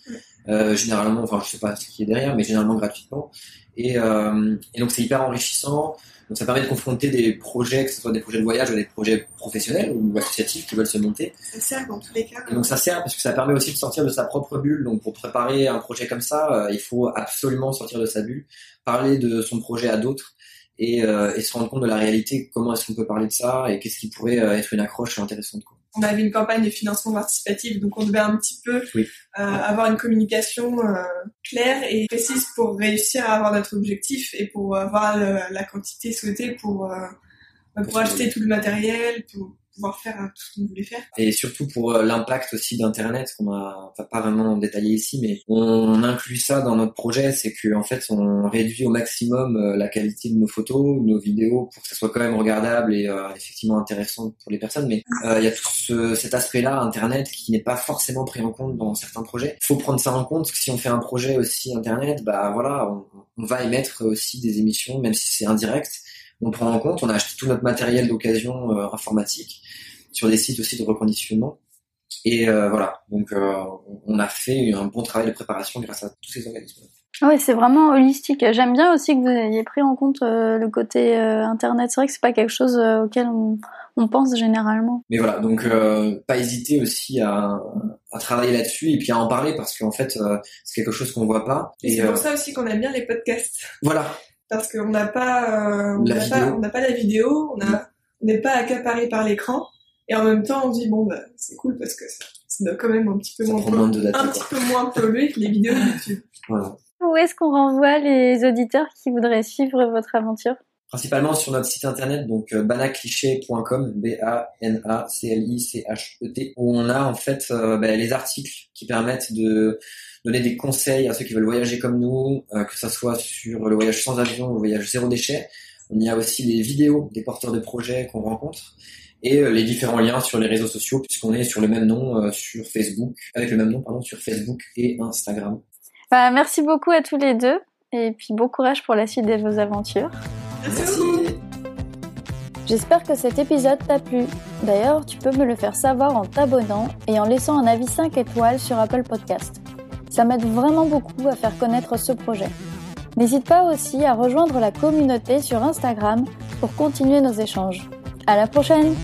Euh, généralement, enfin je sais pas ce qui est derrière, mais généralement gratuitement. Et, euh, et donc c'est hyper enrichissant. Donc ça permet de confronter des projets, que ce soit des projets de voyage ou des projets professionnels ou associatifs qui veulent se monter. Ça sert dans tous les cas. Et donc ça sert parce que ça permet aussi de sortir de sa propre bulle. Donc pour préparer un projet comme ça, euh, il faut absolument sortir de sa bulle, parler de son projet à d'autres et, euh, et se rendre compte de la réalité. Comment est-ce qu'on peut parler de ça et qu'est-ce qui pourrait euh, être une accroche intéressante. Quoi. On avait une campagne de financement participatif, donc on devait un petit peu Oui. euh, avoir une communication euh, claire et précise pour réussir à avoir notre objectif et pour avoir le- la quantité souhaitée pour, euh, pour acheter tout le matériel, pour faire euh, tout ce qu'on voulait faire. Et surtout pour euh, l'impact aussi d'Internet, qu'on a pas vraiment détaillé ici, mais on inclut ça dans notre projet, c'est que en fait on réduit au maximum euh, la qualité de nos photos, nos vidéos, pour que ça soit quand même regardable et euh, effectivement intéressant pour les personnes. Mais il y a tout ce- cet aspect-là, Internet, qui n'est pas forcément pris en compte dans certains projets. Il faut prendre ça en compte, parce que si on fait un projet aussi Internet, bah voilà, on va émettre aussi des émissions, même si c'est indirect. On prend en compte, on a acheté tout notre matériel d'occasion euh, informatique sur des sites aussi de reconditionnement. Et euh, voilà, donc euh, on a fait un bon travail de préparation grâce à tous ces organismes. Oui, c'est vraiment holistique. J'aime bien aussi que vous ayez pris en compte euh, le côté euh, internet. C'est vrai que c'est pas quelque chose euh, auquel on, on, pense généralement. Mais voilà, donc pas hésiter aussi à, à travailler là-dessus et puis à en parler parce qu'en fait c'est quelque chose qu'on voit pas. Et, c'est pour ça aussi qu'on aime bien les podcasts. Voilà. Parce qu'on n'a pas, on n'a pas, on n'a pas la vidéo, on n'est pas accaparé par l'écran et en même temps on dit bon bah c'est cool parce que ça, doit quand même un petit peu moins, un petit peu moins polluer que les vidéos YouTube. Voilà. Où est-ce qu'on renvoie les auditeurs qui voudraient suivre votre aventure? Principalement sur notre site internet, donc euh, banaclichet.com, B-A-N-A-C-L-I-C-H-E-T, où on a en fait euh, ben, les articles qui permettent de donner des conseils à ceux qui veulent voyager comme nous, euh, que ce soit sur le voyage sans avion, le voyage zéro déchet. On y a aussi les vidéos des porteurs de projets qu'on rencontre et les différents liens sur les réseaux sociaux puisqu'on est sur le même nom sur Facebook, avec le même nom pardon sur Facebook et Instagram. Bah, merci beaucoup à tous les deux et puis bon courage pour la suite de vos aventures. Merci. J'espère que cet épisode t'a plu. D'ailleurs, tu peux me le faire savoir en t'abonnant et en laissant un avis 5 étoiles sur Apple Podcast. Ça m'aide vraiment beaucoup à faire connaître ce projet. N'hésite pas aussi à rejoindre la communauté sur Instagram pour continuer nos échanges. À la prochaine!